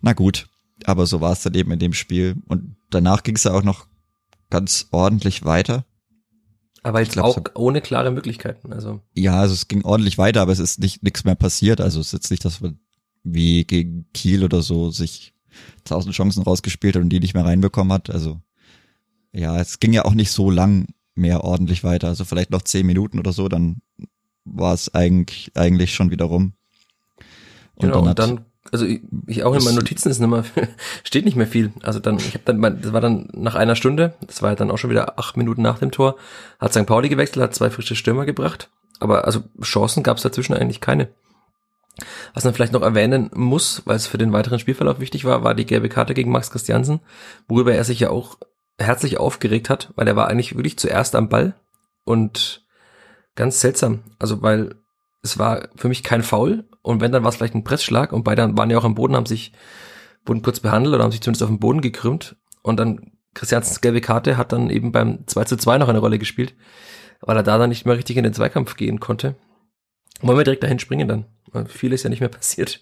Na gut, aber so war es dann eben in dem Spiel. Und danach ging es ja auch noch ganz ordentlich weiter. aber jetzt glaub, auch so- ohne klare Möglichkeiten. Also Ja, also es ging ordentlich weiter, aber es ist nicht nichts mehr passiert. Also es ist jetzt nicht, dass man wie gegen Kiel oder so sich tausend Chancen rausgespielt hat und die nicht mehr reinbekommen hat. Also ja, es ging ja auch nicht so lang mehr ordentlich weiter. Also vielleicht noch zehn Minuten oder so, dann war es eigentlich, eigentlich schon wieder rum. Und genau, dann, und dann, also ich, ich auch in meinen Notizen ist nicht mehr, steht nicht mehr viel. Also dann, ich habe dann, das war dann nach einer Stunde, das war ja dann auch schon wieder acht Minuten nach dem Tor, hat St. Pauli gewechselt, hat zwei frische Stürmer gebracht. Aber also Chancen gab es dazwischen eigentlich keine. Was man vielleicht noch erwähnen muss, weil es für den weiteren Spielverlauf wichtig war, war die gelbe Karte gegen Max Christiansen, worüber er sich ja auch herzlich aufgeregt hat, weil er war eigentlich wirklich zuerst am Ball und ganz seltsam. Also weil es war für mich kein Foul und wenn, dann war es vielleicht ein Pressschlag und beide waren ja auch am Boden, haben sich, wurden kurz behandelt oder haben sich zumindest auf den Boden gekrümmt und dann Christiansens gelbe Karte hat dann eben beim 2 zu 2 noch eine Rolle gespielt, weil er da dann nicht mehr richtig in den Zweikampf gehen konnte. Wollen wir direkt dahin springen dann? Viel ist ja nicht mehr passiert.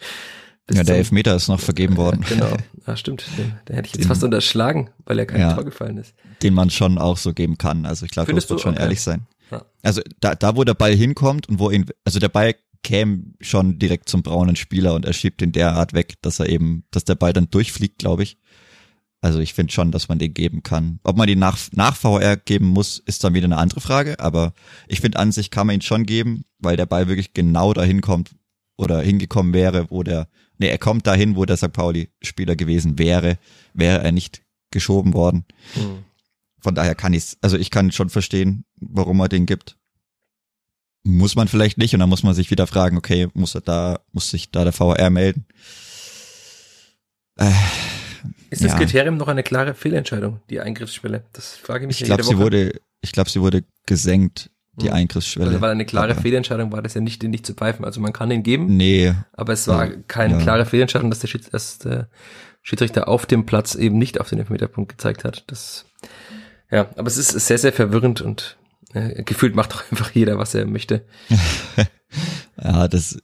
Ja, der Elfmeter ist noch vergeben worden, Genau, ja, stimmt. Den, den hätte ich jetzt Den- fast unterschlagen, weil er kein Ja. Tor gefallen ist. den man schon auch so geben kann. Also ich glaube, das wird schon Okay. ehrlich sein. Ja. Also da, da, wo der Ball hinkommt und wo ihn, also der Ball käme schon direkt zum braunen Spieler und er schiebt ihn derart weg, dass er eben, dass der Ball dann durchfliegt, glaube ich. Also ich finde schon, dass man den geben kann. Ob man den nach, nach VR geben muss, ist dann wieder eine andere Frage, aber ich finde an sich kann man ihn schon geben, weil der Ball wirklich genau dahin kommt oder hingekommen wäre, wo der, nee, er kommt dahin, wo der St. Pauli-Spieler gewesen wäre, wäre er nicht geschoben worden. Hm. Von daher kann ich's, also ich kann schon verstehen, warum er den gibt. Muss man vielleicht nicht und dann muss man sich wieder fragen, okay, muss er da, muss sich da der VR melden? Äh, Ist das Ja. Kriterium noch eine klare Fehlentscheidung, die Eingriffsschwelle? Das frage ich mich ich glaube, sie wurde, ich glaube, sie wurde gesenkt die Mhm. Eingriffsschwelle. Also, weil eine klare Aber- Fehlentscheidung war das ja nicht, den nicht zu pfeifen. Also man kann ihn geben, Nee, aber es war keine ja. klare Fehlentscheidung, dass der, Schieds dass der Schiedsrichter auf dem Platz eben nicht auf den Elfmeterpunkt gezeigt hat. Das, ja, aber es ist sehr, sehr verwirrend und äh, gefühlt macht doch einfach jeder, was er möchte. ja, das,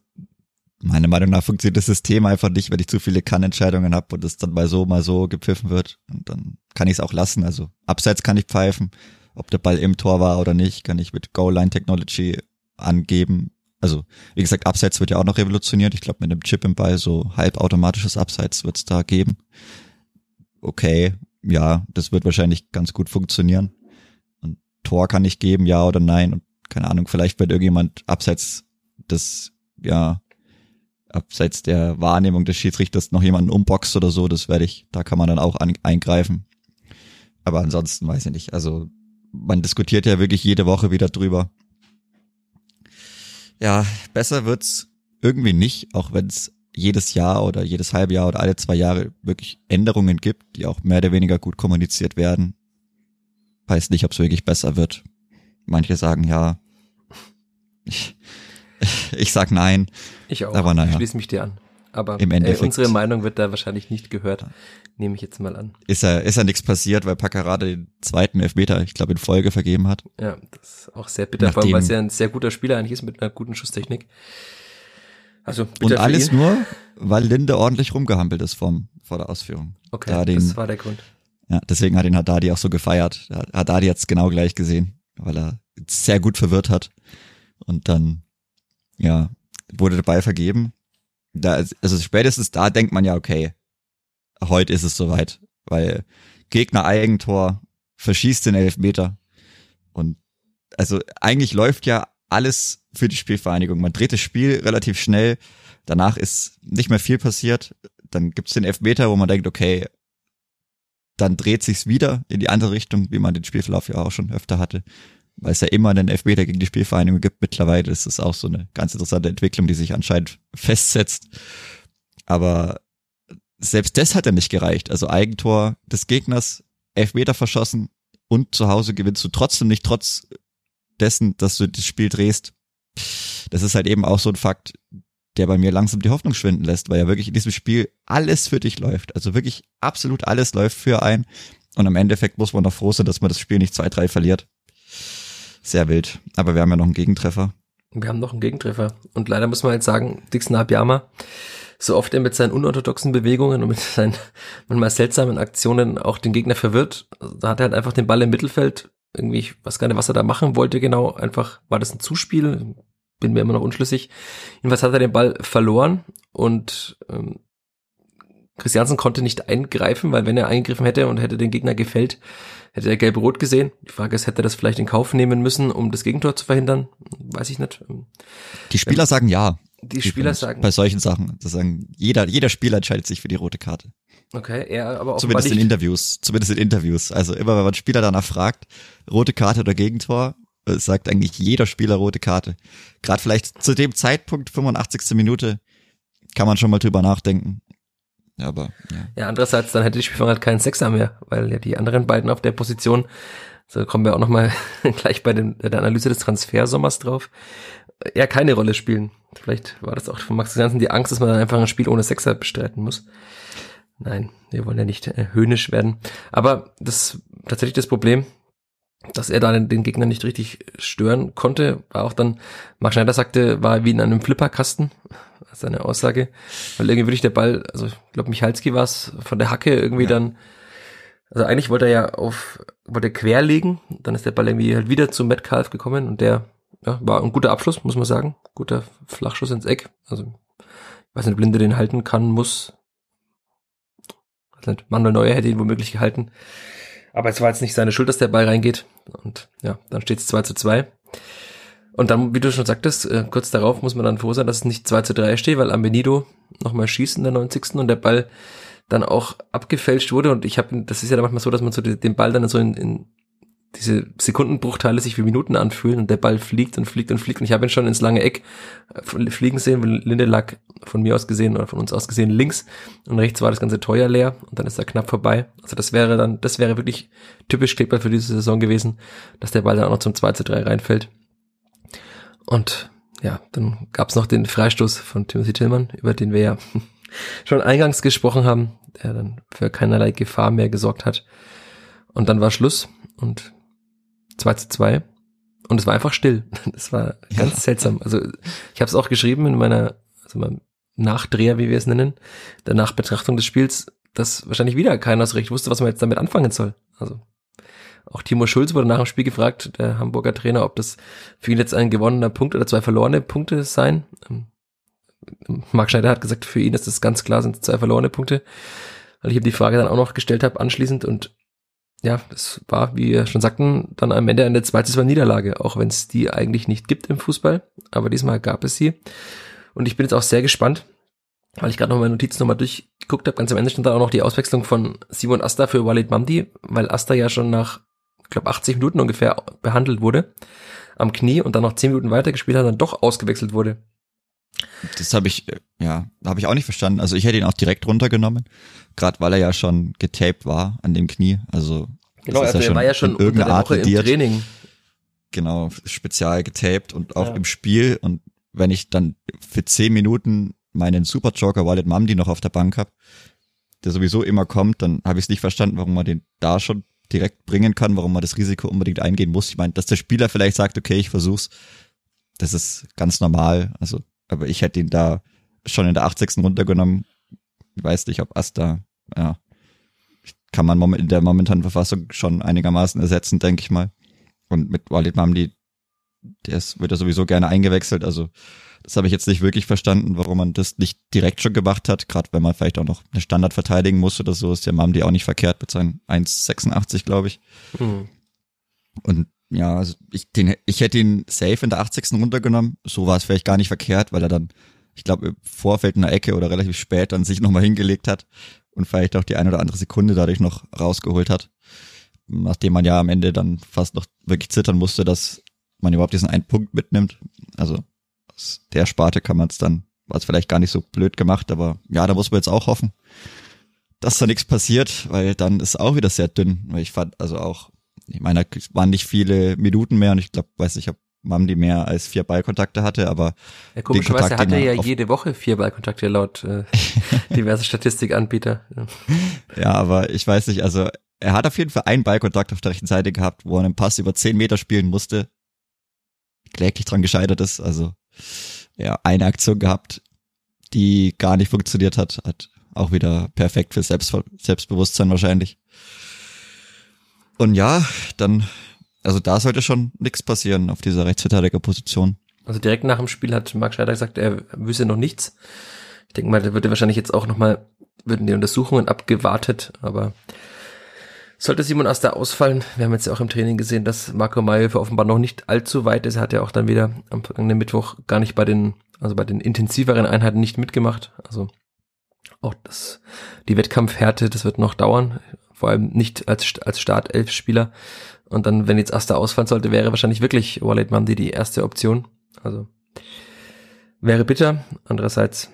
meiner Meinung nach funktioniert das System einfach nicht, wenn ich zu viele Kann-Entscheidungen habe und es dann mal so, mal so gepfiffen wird. Und dann kann ich es auch lassen. Also abseits kann ich pfeifen. Ob der Ball im Tor war oder nicht, kann ich mit Goal-Line-Technology angeben. Also, wie gesagt, Abseits wird ja auch noch revolutioniert. Ich glaube, mit einem Chip im Ball, so halbautomatisches Abseits wird es da geben. Okay, ja, das wird wahrscheinlich ganz gut funktionieren. Und Tor kann ich geben, ja oder nein. Und keine Ahnung, vielleicht wird irgendjemand abseits des, ja, abseits der Wahrnehmung des Schiedsrichters noch jemanden umboxt oder so, das werde ich, da kann man dann auch an, eingreifen. Aber ansonsten weiß ich nicht. Also man diskutiert ja wirklich jede Woche wieder drüber. Ja, besser wird's irgendwie nicht, auch wenn es jedes Jahr oder jedes halbe Jahr oder alle zwei Jahre wirklich Änderungen gibt, die auch mehr oder weniger gut kommuniziert werden. Weiß nicht, ob es wirklich besser wird. Manche sagen ja. Ich, ich sag nein. Ich auch. Aber naja. Ich schließe mich dir an. Aber Im äh, Endeffekt- unsere Meinung wird da wahrscheinlich nicht gehört. Nehme ich jetzt mal an. Ist ja, ist ja nichts passiert, weil Paccarada den zweiten Elfmeter, ich glaube, in Folge vergeben hat. Ja, das ist auch sehr bitter, vor allem, Nachdem- weil es ja ein sehr guter Spieler eigentlich ist mit einer guten Schusstechnik. Also Und alles nur, weil Linde ordentlich rumgehampelt ist vom, vor der Ausführung. Okay, da den- das war der Grund. Ja, deswegen hat ihn Haddadi auch so gefeiert. Haddadi hat's genau gleich gesehen, weil er sehr gut verwirrt hat. Und dann, ja, wurde der Ball vergeben. Da, also spätestens da denkt man ja, okay, heute ist es soweit, weil Gegner Eigentor verschießt den Elfmeter. Und also eigentlich läuft ja alles für die Spielvereinigung. Man dreht das Spiel relativ schnell. Danach ist nicht mehr viel passiert. Dann gibt's den Elfmeter, wo man denkt, okay, dann dreht sich's wieder in die andere Richtung, wie man den Spielverlauf ja auch schon öfter hatte. Weil es ja immer einen Elfmeter gegen die Spielvereinigung gibt. Mittlerweile ist es auch so eine ganz interessante Entwicklung, die sich anscheinend festsetzt. Aber selbst das hat ja nicht gereicht. Also Eigentor des Gegners, Elfmeter verschossen und zu Hause gewinnst du trotzdem nicht, trotz dessen, dass du das Spiel drehst. Das ist halt eben auch so ein Fakt, der bei mir langsam die Hoffnung schwinden lässt, weil ja wirklich in diesem Spiel alles für dich läuft. Also wirklich absolut alles läuft für ein. Und im Endeffekt muss man noch froh sein, dass man das Spiel nicht 2-3 verliert. Sehr wild. Aber wir haben ja noch einen Gegentreffer. Wir haben noch einen Gegentreffer. Und leider muss man jetzt sagen, Dixon Abiyama, so oft er mit seinen unorthodoxen Bewegungen und mit seinen manchmal seltsamen Aktionen auch den Gegner verwirrt, da hat er halt einfach den Ball im Mittelfeld, irgendwie, ich weiß gar nicht, was er da machen wollte genau, einfach, war das ein Zuspiel? Bin mir immer noch unschlüssig. Jedenfalls hat er den Ball verloren und ähm, Christiansen konnte nicht eingreifen, weil wenn er eingegriffen hätte und hätte den Gegner gefällt, hätte er gelb-rot gesehen. Die Frage ist, hätte er das vielleicht in Kauf nehmen müssen, um das Gegentor zu verhindern? Weiß ich nicht. Die Spieler sagen ja. Die Spieler sagen, Bei solchen Sachen. Das sagen, jeder, jeder Spieler entscheidet sich für die rote Karte. okay, er aber offenbar Zumindest in. Interviews. Zumindest in Interviews. Also immer, wenn man Spieler danach fragt, rote Karte oder Gegentor, äh, sagt eigentlich jeder Spieler rote Karte. Gerade vielleicht zu dem Zeitpunkt, 85. Minute, kann man schon mal drüber nachdenken. Aber, ja. Ja, andererseits, dann hätte die Spielfang halt keinen Sechser mehr, weil ja die anderen beiden auf der Position, so kommen wir auch nochmal gleich bei den, der Analyse des Transfersommers drauf, eher keine Rolle spielen. Vielleicht war das auch von Max Janssen die Angst, dass man dann einfach ein Spiel ohne Sechser bestreiten muss. Nein, wir wollen ja nicht äh, höhnisch werden. Aber das tatsächlich das Problem, dass er da den, Gegner nicht richtig stören konnte, war auch dann, Marc Schneider sagte, war wie in einem Flipperkasten, seine Aussage, weil irgendwie wirklich der Ball, also ich glaube Michalski war es, von der Hacke irgendwie Ja. dann, also eigentlich wollte er ja auf, wollte er querlegen, dann ist der Ball irgendwie halt wieder zu Metcalf gekommen und der ja, war ein guter Abschluss, muss man sagen, guter Flachschuss ins Eck, also ich weiß nicht, ob Linde den halten kann, muss, Manuel Neuer hätte ihn womöglich gehalten, aber es war jetzt nicht seine Schuld, dass der Ball reingeht und ja, dann steht es 2 zu 2. Und dann, wie du schon sagtest, äh, kurz darauf muss man dann froh sein, dass es nicht 2 zu 3 steht, weil Ambenido nochmal schießt in der 90. und der Ball dann auch abgefälscht wurde. Und ich habe, das ist ja manchmal so, dass man so den Ball dann so in, in diese Sekundenbruchteile sich wie Minuten anfühlen und der Ball fliegt und fliegt und fliegt. Und ich habe ihn schon ins lange Eck äh, fliegen sehen, weil Linde lag von mir aus gesehen oder von uns aus gesehen links und rechts war das ganze Teuer leer und dann ist er knapp vorbei. Also das wäre dann, das wäre wirklich typisch Kleber für diese Saison gewesen, dass der Ball dann auch noch zum 2 zu 3 reinfällt. Und ja, dann gab's noch den Freistoß von Timothy Tillmann, über den wir ja schon eingangs gesprochen haben, der dann für keinerlei Gefahr mehr gesorgt hat. Und dann war Schluss und 2 zu 2. Und es war einfach still. Das war ganz ja. seltsam. Also ich habe es auch geschrieben in meiner, also meinem Nachdreher, wie wir es nennen, der Nachbetrachtung des Spiels, dass wahrscheinlich wieder keiner so recht wusste, was man jetzt damit anfangen soll. Also auch Timo Schulz wurde nach dem Spiel gefragt, der Hamburger Trainer, ob das für ihn jetzt ein gewonnener Punkt oder zwei verlorene Punkte seien. Ähm, Marc Schneider hat gesagt, für ihn ist das ganz klar, sind zwei verlorene Punkte. Weil ich ihm die Frage dann auch noch gestellt habe anschließend und ja, das war, wie wir schon sagten, dann am Ende eine zweite Niederlage, auch wenn es die eigentlich nicht gibt im Fußball. Aber diesmal gab es sie. Und ich bin jetzt auch sehr gespannt, weil ich gerade noch meine Notizen nochmal durchgeguckt habe. Ganz am Ende stand da auch noch die Auswechslung von Simon Asta für Walid Mamdi, weil Asta ja schon nach, ich glaube, 80 Minuten ungefähr behandelt wurde am Knie und dann noch 10 Minuten weitergespielt hat, dann doch ausgewechselt wurde. Das habe ich, ja, habe ich auch nicht verstanden. Also ich hätte ihn auch direkt runtergenommen, gerade weil er ja schon getaped war an dem Knie. Also genau, also ja er war ja schon in irgendeiner Art im Training. Genau, spezial getaped und auch ja. im Spiel. Und wenn ich dann für zehn Minuten meinen Superjoker Wallet Mamdi noch auf der Bank habe, der sowieso immer kommt, dann habe ich es nicht verstanden, warum man den da schon direkt bringen kann, warum man das Risiko unbedingt eingehen muss. Ich meine, dass der Spieler vielleicht sagt, okay, ich versuch's, das ist ganz normal. Also aber ich hätte ihn da schon in der 80. runtergenommen. Ich weiß nicht, ob Asta, ja, kann man in der momentanen Verfassung schon einigermaßen ersetzen, denke ich mal. Und mit Walid Mamdi, der ist, wird ja sowieso gerne eingewechselt. Also das habe ich jetzt nicht wirklich verstanden, warum man das nicht direkt schon gemacht hat. Gerade wenn man vielleicht auch noch eine Standard verteidigen muss oder so, ist der Mamdi auch nicht verkehrt mit seinen 1,86, glaube ich. Mhm. Und ja, also ich, den, ich hätte ihn safe in der 80. runtergenommen. So war es vielleicht gar nicht verkehrt, weil er dann, ich glaube, im Vorfeld in der Ecke oder relativ spät dann sich nochmal hingelegt hat und vielleicht auch die eine oder andere Sekunde dadurch noch rausgeholt hat. Nachdem man ja am Ende dann fast noch wirklich zittern musste, dass man überhaupt diesen einen Punkt mitnimmt. Also aus der Sparte kann man es dann, war es vielleicht gar nicht so blöd gemacht, aber ja, da muss man jetzt auch hoffen, dass da nichts passiert, weil dann ist auch wieder sehr dünn. Weil ich fand, also auch ich meine, da waren nicht viele Minuten mehr und ich glaube, weiß nicht, ob Mamdi mehr als vier Ballkontakte hatte, aber ja, komischerweise hat er ja jede Woche vier Ballkontakte laut äh, diverse Statistikanbieter. Ja. ja, aber ich weiß nicht, also er hat auf jeden Fall einen Ballkontakt auf der rechten Seite gehabt, wo er einen Pass über zehn Meter spielen musste, kläglich dran gescheitert ist, also ja, eine Aktion gehabt, die gar nicht funktioniert hat, hat auch wieder perfekt für Selbst Selbstbewusstsein wahrscheinlich. Und ja, dann, also da sollte schon nichts passieren auf dieser Rechtsverteidigerposition. Also direkt nach dem Spiel hat Marc Schneider gesagt, er wüsste noch nichts. Ich denke mal, da würde wahrscheinlich jetzt auch nochmal, würden die Untersuchungen abgewartet, aber sollte Simon Asta ausfallen, wir haben jetzt ja auch im Training gesehen, dass Marco Mayhofer offenbar noch nicht allzu weit ist. Er hat ja auch dann wieder am vergangenen Mittwoch gar nicht bei den, also bei den intensiveren Einheiten nicht mitgemacht. Also auch das, die Wettkampfhärte, das wird noch dauern vor allem nicht als, als Startelf-Spieler. Und dann, wenn jetzt Asta ausfallen sollte, wäre wahrscheinlich wirklich Walid Mandi die erste Option. Also wäre bitter. Andererseits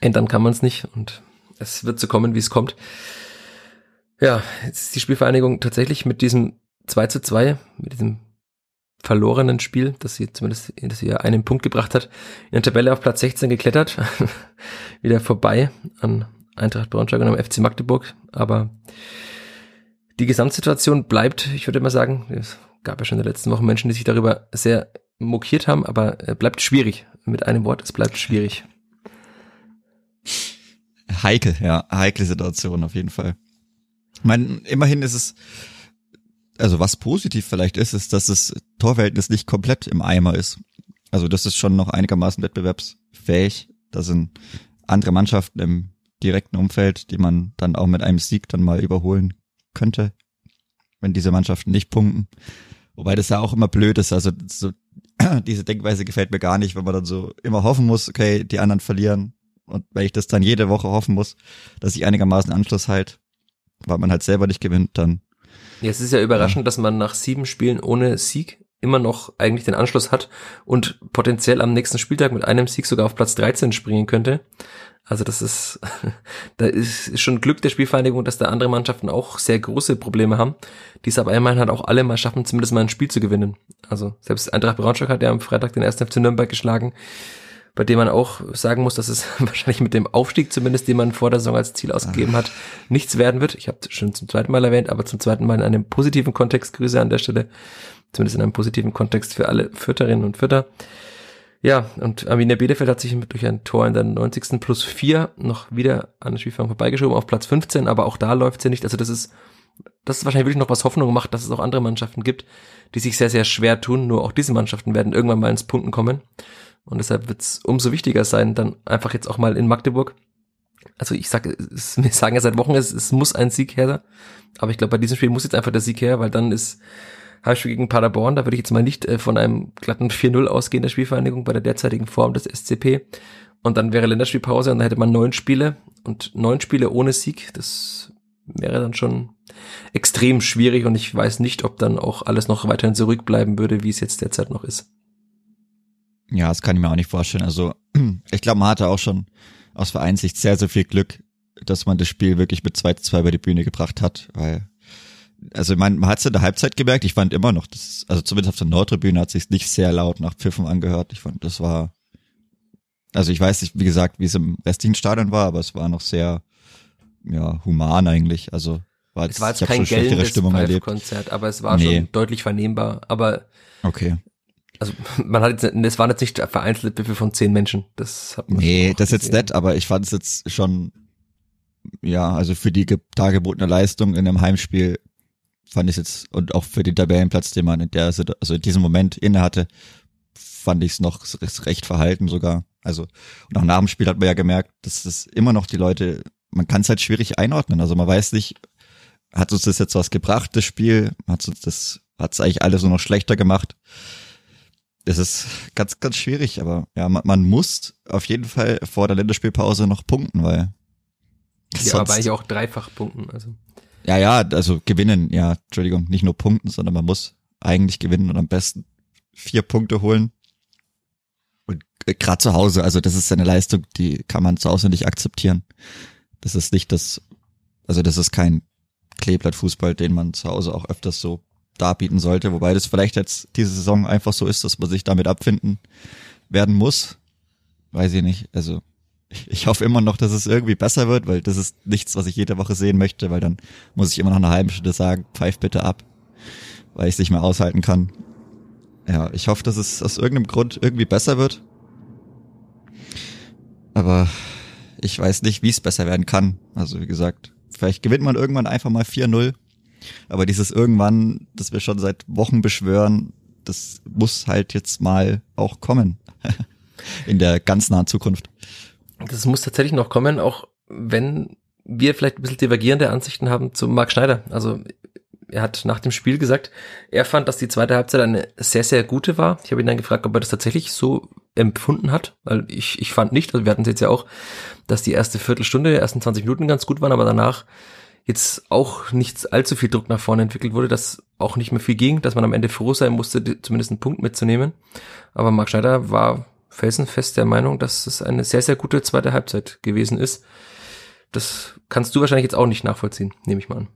ändern kann man es nicht und es wird so kommen, wie es kommt. Ja, jetzt ist die Spielvereinigung tatsächlich mit diesem 2 zu 2, mit diesem verlorenen Spiel, das sie zumindest, dass sie ja einen Punkt gebracht hat, in der Tabelle auf Platz 16 geklettert, wieder vorbei an Eintracht Braunschweig und am FC Magdeburg. Aber die Gesamtsituation bleibt, ich würde mal sagen, es gab ja schon in der letzten Woche Menschen, die sich darüber sehr mokiert haben, aber bleibt schwierig. Mit einem Wort, es bleibt schwierig. Heikel, ja, heikle Situation auf jeden Fall. Ich meine, immerhin ist es, also was positiv vielleicht ist, ist, dass das Torverhältnis nicht komplett im Eimer ist. Also das ist schon noch einigermaßen wettbewerbsfähig. Da sind andere Mannschaften im direkten Umfeld, die man dann auch mit einem Sieg dann mal überholen könnte, wenn diese Mannschaften nicht punkten. Wobei das ja auch immer blöd ist. Also so, diese Denkweise gefällt mir gar nicht, wenn man dann so immer hoffen muss, okay, die anderen verlieren. Und wenn ich das dann jede Woche hoffen muss, dass ich einigermaßen Anschluss halt, weil man halt selber nicht gewinnt, dann. Ja, es ist ja überraschend, ja. dass man nach sieben Spielen ohne Sieg immer noch eigentlich den Anschluss hat und potenziell am nächsten Spieltag mit einem Sieg sogar auf Platz 13 springen könnte. Also das ist, da ist schon Glück der Spielvereinigung, dass da andere Mannschaften auch sehr große Probleme haben, die es aber immerhin halt auch alle mal schaffen, zumindest mal ein Spiel zu gewinnen. Also selbst Eintracht Braunschweig hat ja am Freitag den ersten FC Nürnberg geschlagen, bei dem man auch sagen muss, dass es wahrscheinlich mit dem Aufstieg zumindest, den man vor der Saison als Ziel ausgegeben hat, nichts werden wird. Ich habe schon zum zweiten Mal erwähnt, aber zum zweiten Mal in einem positiven Kontext. Grüße an der Stelle, zumindest in einem positiven Kontext für alle Fütterinnen und Fütter. Ja, und Arminia Bielefeld hat sich durch ein Tor in der 90. plus 4 noch wieder an der Spielfang vorbeigeschoben auf Platz 15, aber auch da läuft's ja nicht. Also das ist, das ist wahrscheinlich wirklich noch was Hoffnung macht, dass es auch andere Mannschaften gibt, die sich sehr, sehr schwer tun. Nur auch diese Mannschaften werden irgendwann mal ins Punkten kommen. Und deshalb wird's umso wichtiger sein, dann einfach jetzt auch mal in Magdeburg. Also ich sage, wir sagen ja seit Wochen, es, es muss ein Sieg her. Aber ich glaube, bei diesem Spiel muss jetzt einfach der Sieg her, weil dann ist Heimspiel gegen Paderborn. Da würde ich jetzt mal nicht äh, von einem glatten 4-0 ausgehen der Spielvereinigung bei der derzeitigen Form des SCP. Und dann wäre Länderspielpause und dann hätte man neun Spiele und neun Spiele ohne Sieg. Das wäre dann schon extrem schwierig und ich weiß nicht, ob dann auch alles noch weiterhin zurückbleiben würde, wie es jetzt derzeit noch ist. Ja, das kann ich mir auch nicht vorstellen. Also ich glaube, man hatte auch schon aus Vereinssicht sehr, sehr viel Glück, dass man das Spiel wirklich mit 2 zu 2 über die Bühne gebracht hat, weil also man, man hat es in der Halbzeit gemerkt, ich fand immer noch, das, also zumindest auf der Nordtribüne hat sich nicht sehr laut nach Pfiffen angehört. Ich fand, das war, also ich weiß nicht, wie gesagt, wie es im restlichen Stadion war, aber es war noch sehr, ja, human eigentlich. Also war jetzt, es war jetzt kein gellendes Konzert, aber es war nee. schon deutlich vernehmbar. Aber okay. Also man hat jetzt, es waren jetzt nicht vereinzelte Pfiffe von zehn Menschen. Das hat man Nee, das ist jetzt nett, aber ich fand es jetzt schon, ja, also für die dargebotene Leistung in einem Heimspiel fand ich jetzt, und auch für den Tabellenplatz, den man in der, also in diesem Moment inne hatte, fand ich es noch recht verhalten sogar. Also, und auch nach dem Spiel hat man ja gemerkt, dass es immer noch die Leute, man kann es halt schwierig einordnen. Also man weiß nicht, hat uns das jetzt was gebracht, das Spiel? Hat uns das, hat es eigentlich alles so noch schlechter gemacht? Es ist ganz, ganz schwierig, aber ja, man, man muss auf jeden Fall vor der Länderspielpause noch punkten, weil. Ja, aber eigentlich auch dreifach punkten, also. Ja, ja, also gewinnen, ja, Entschuldigung, nicht nur punkten, sondern man muss eigentlich gewinnen und am besten vier Punkte holen. Und äh, gerade zu Hause, also das ist eine Leistung, die kann man zu Hause nicht akzeptieren. Das ist nicht das, also das ist kein Kleeblattfußball, den man zu Hause auch öfters so darbieten sollte, wobei das vielleicht jetzt diese Saison einfach so ist, dass man sich damit abfinden werden muss. Weiß ich nicht. Also ich hoffe immer noch, dass es irgendwie besser wird, weil das ist nichts, was ich jede Woche sehen möchte, weil dann muss ich immer noch eine halbe Stunde sagen, pfeif bitte ab, weil ich es nicht mehr aushalten kann. Ja, ich hoffe, dass es aus irgendeinem Grund irgendwie besser wird. Aber ich weiß nicht, wie es besser werden kann. Also wie gesagt, vielleicht gewinnt man irgendwann einfach mal 4-0. Aber dieses irgendwann, das wir schon seit Wochen beschwören, das muss halt jetzt mal auch kommen. In der ganz nahen Zukunft. Das muss tatsächlich noch kommen, auch wenn wir vielleicht ein bisschen divergierende Ansichten haben zu Marc Schneider. Also er hat nach dem Spiel gesagt, er fand, dass die zweite Halbzeit eine sehr, sehr gute war. Ich habe ihn dann gefragt, ob er das tatsächlich so empfunden hat, weil ich, ich fand nicht, also wir hatten es jetzt ja auch, dass die erste Viertelstunde, die ersten 20 Minuten ganz gut waren, aber danach jetzt auch nicht allzu viel Druck nach vorne entwickelt wurde, dass auch nicht mehr viel ging, dass man am Ende froh sein musste, zumindest einen Punkt mitzunehmen. Aber Marc Schneider war felsenfest der Meinung, dass es eine sehr, sehr gute zweite Halbzeit gewesen ist. Das kannst du wahrscheinlich jetzt auch nicht nachvollziehen, nehme ich mal an.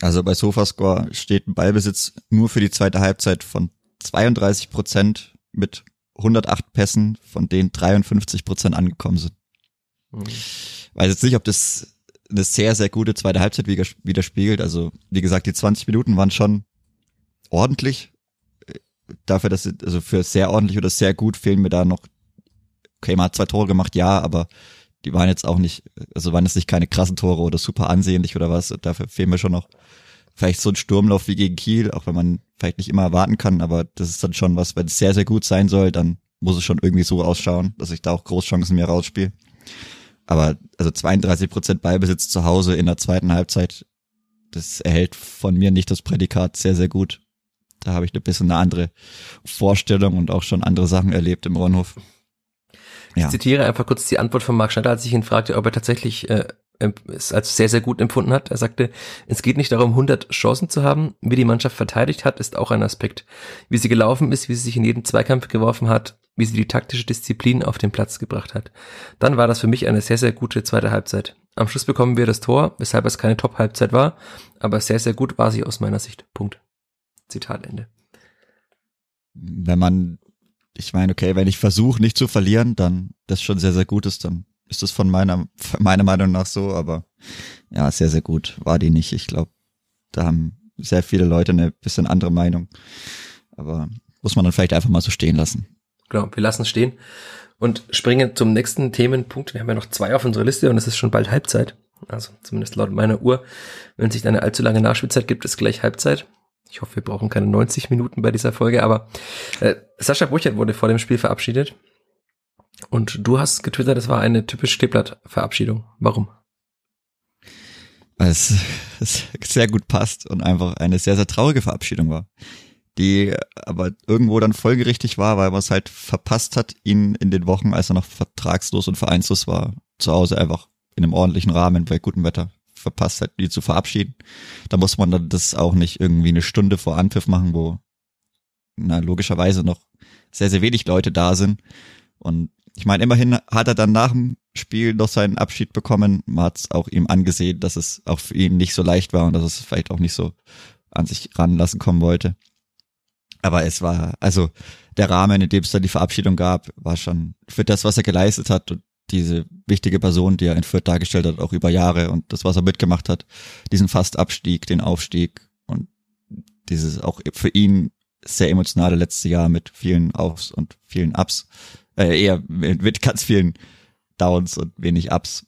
Also bei Sofascore steht ein Ballbesitz nur für die zweite Halbzeit von 32 Prozent mit 108 Pässen, von denen 53 Prozent angekommen sind. Mhm. Weiß jetzt nicht, ob das eine sehr, sehr gute zweite Halbzeit widerspiegelt. Also, wie gesagt, die 20 Minuten waren schon ordentlich dafür, dass also für sehr ordentlich oder sehr gut fehlen mir da noch, okay, man hat zwei Tore gemacht, ja, aber die waren jetzt auch nicht, also waren jetzt nicht keine krassen Tore oder super ansehnlich oder was. Dafür fehlen mir schon noch vielleicht so ein Sturmlauf wie gegen Kiel, auch wenn man vielleicht nicht immer erwarten kann, aber das ist dann schon was, wenn es sehr, sehr gut sein soll, dann muss es schon irgendwie so ausschauen, dass ich da auch Großchancen mir rausspiele. Aber also 32 Prozent Ballbesitz zu Hause in der zweiten Halbzeit, das erhält von mir nicht das Prädikat sehr, sehr gut. Da habe ich ein bisschen eine andere Vorstellung und auch schon andere Sachen erlebt im Ronhof. Ja. Ich zitiere einfach kurz die Antwort von Marc Schneider, als ich ihn fragte, ob er tatsächlich äh, es als sehr, sehr gut empfunden hat. Er sagte, es geht nicht darum, 100 Chancen zu haben. Wie die Mannschaft verteidigt hat, ist auch ein Aspekt. Wie sie gelaufen ist, wie sie sich in jeden Zweikampf geworfen hat, wie sie die taktische Disziplin auf den Platz gebracht hat. Dann war das für mich eine sehr, sehr gute zweite Halbzeit. Am Schluss bekommen wir das Tor, weshalb es keine Top-Halbzeit war, aber sehr, sehr gut war sie aus meiner Sicht. Punkt. Zitat Ende. wenn man, ich meine, okay, wenn ich versuche, nicht zu verlieren, dann das schon sehr, sehr gut ist, dann ist das von meiner, meiner Meinung nach so, aber ja, sehr, sehr gut war die nicht. Ich glaube, da haben sehr viele Leute eine bisschen andere Meinung. Aber muss man dann vielleicht einfach mal so stehen lassen. Genau, wir lassen es stehen und springen zum nächsten Themenpunkt. Wir haben ja noch zwei auf unserer Liste und es ist schon bald Halbzeit. Also zumindest laut meiner Uhr. Wenn es nicht eine allzu lange Nachspielzeit gibt, ist gleich Halbzeit. Ich hoffe, wir brauchen keine 90 Minuten bei dieser Folge, aber äh, Sascha Burchert wurde vor dem Spiel verabschiedet. Und du hast getwittert, es war eine typisch Kleeblatt-Verabschiedung. Warum? Weil es, sehr gut passt und einfach eine sehr, sehr traurige Verabschiedung war. Die aber irgendwo dann folgerichtig war, weil man es halt verpasst hat, ihn in den Wochen, als er noch vertragslos und vereinslos war, zu Hause einfach in einem ordentlichen Rahmen bei gutem Wetter verpasst hat, die zu verabschieden. Da muss man dann das auch nicht irgendwie eine Stunde vor Anpfiff machen, wo na, logischerweise noch sehr, sehr wenig Leute da sind. Und ich meine, immerhin hat er dann nach dem Spiel noch seinen Abschied bekommen. Man hat es auch ihm angesehen, dass es auch für ihn nicht so leicht war und dass es vielleicht auch nicht so an sich ranlassen kommen wollte. Aber es war, also der Rahmen, in dem es dann die Verabschiedung gab, war schon für das, was er geleistet hat und diese wichtige Person, die er in Fürth dargestellt hat, auch über Jahre und das, was er mitgemacht hat, diesen Fastabstieg, den Aufstieg und dieses auch für ihn sehr emotionale letzte Jahr mit vielen Aufs und vielen Ups, äh, eher mit ganz vielen Downs und wenig Ups.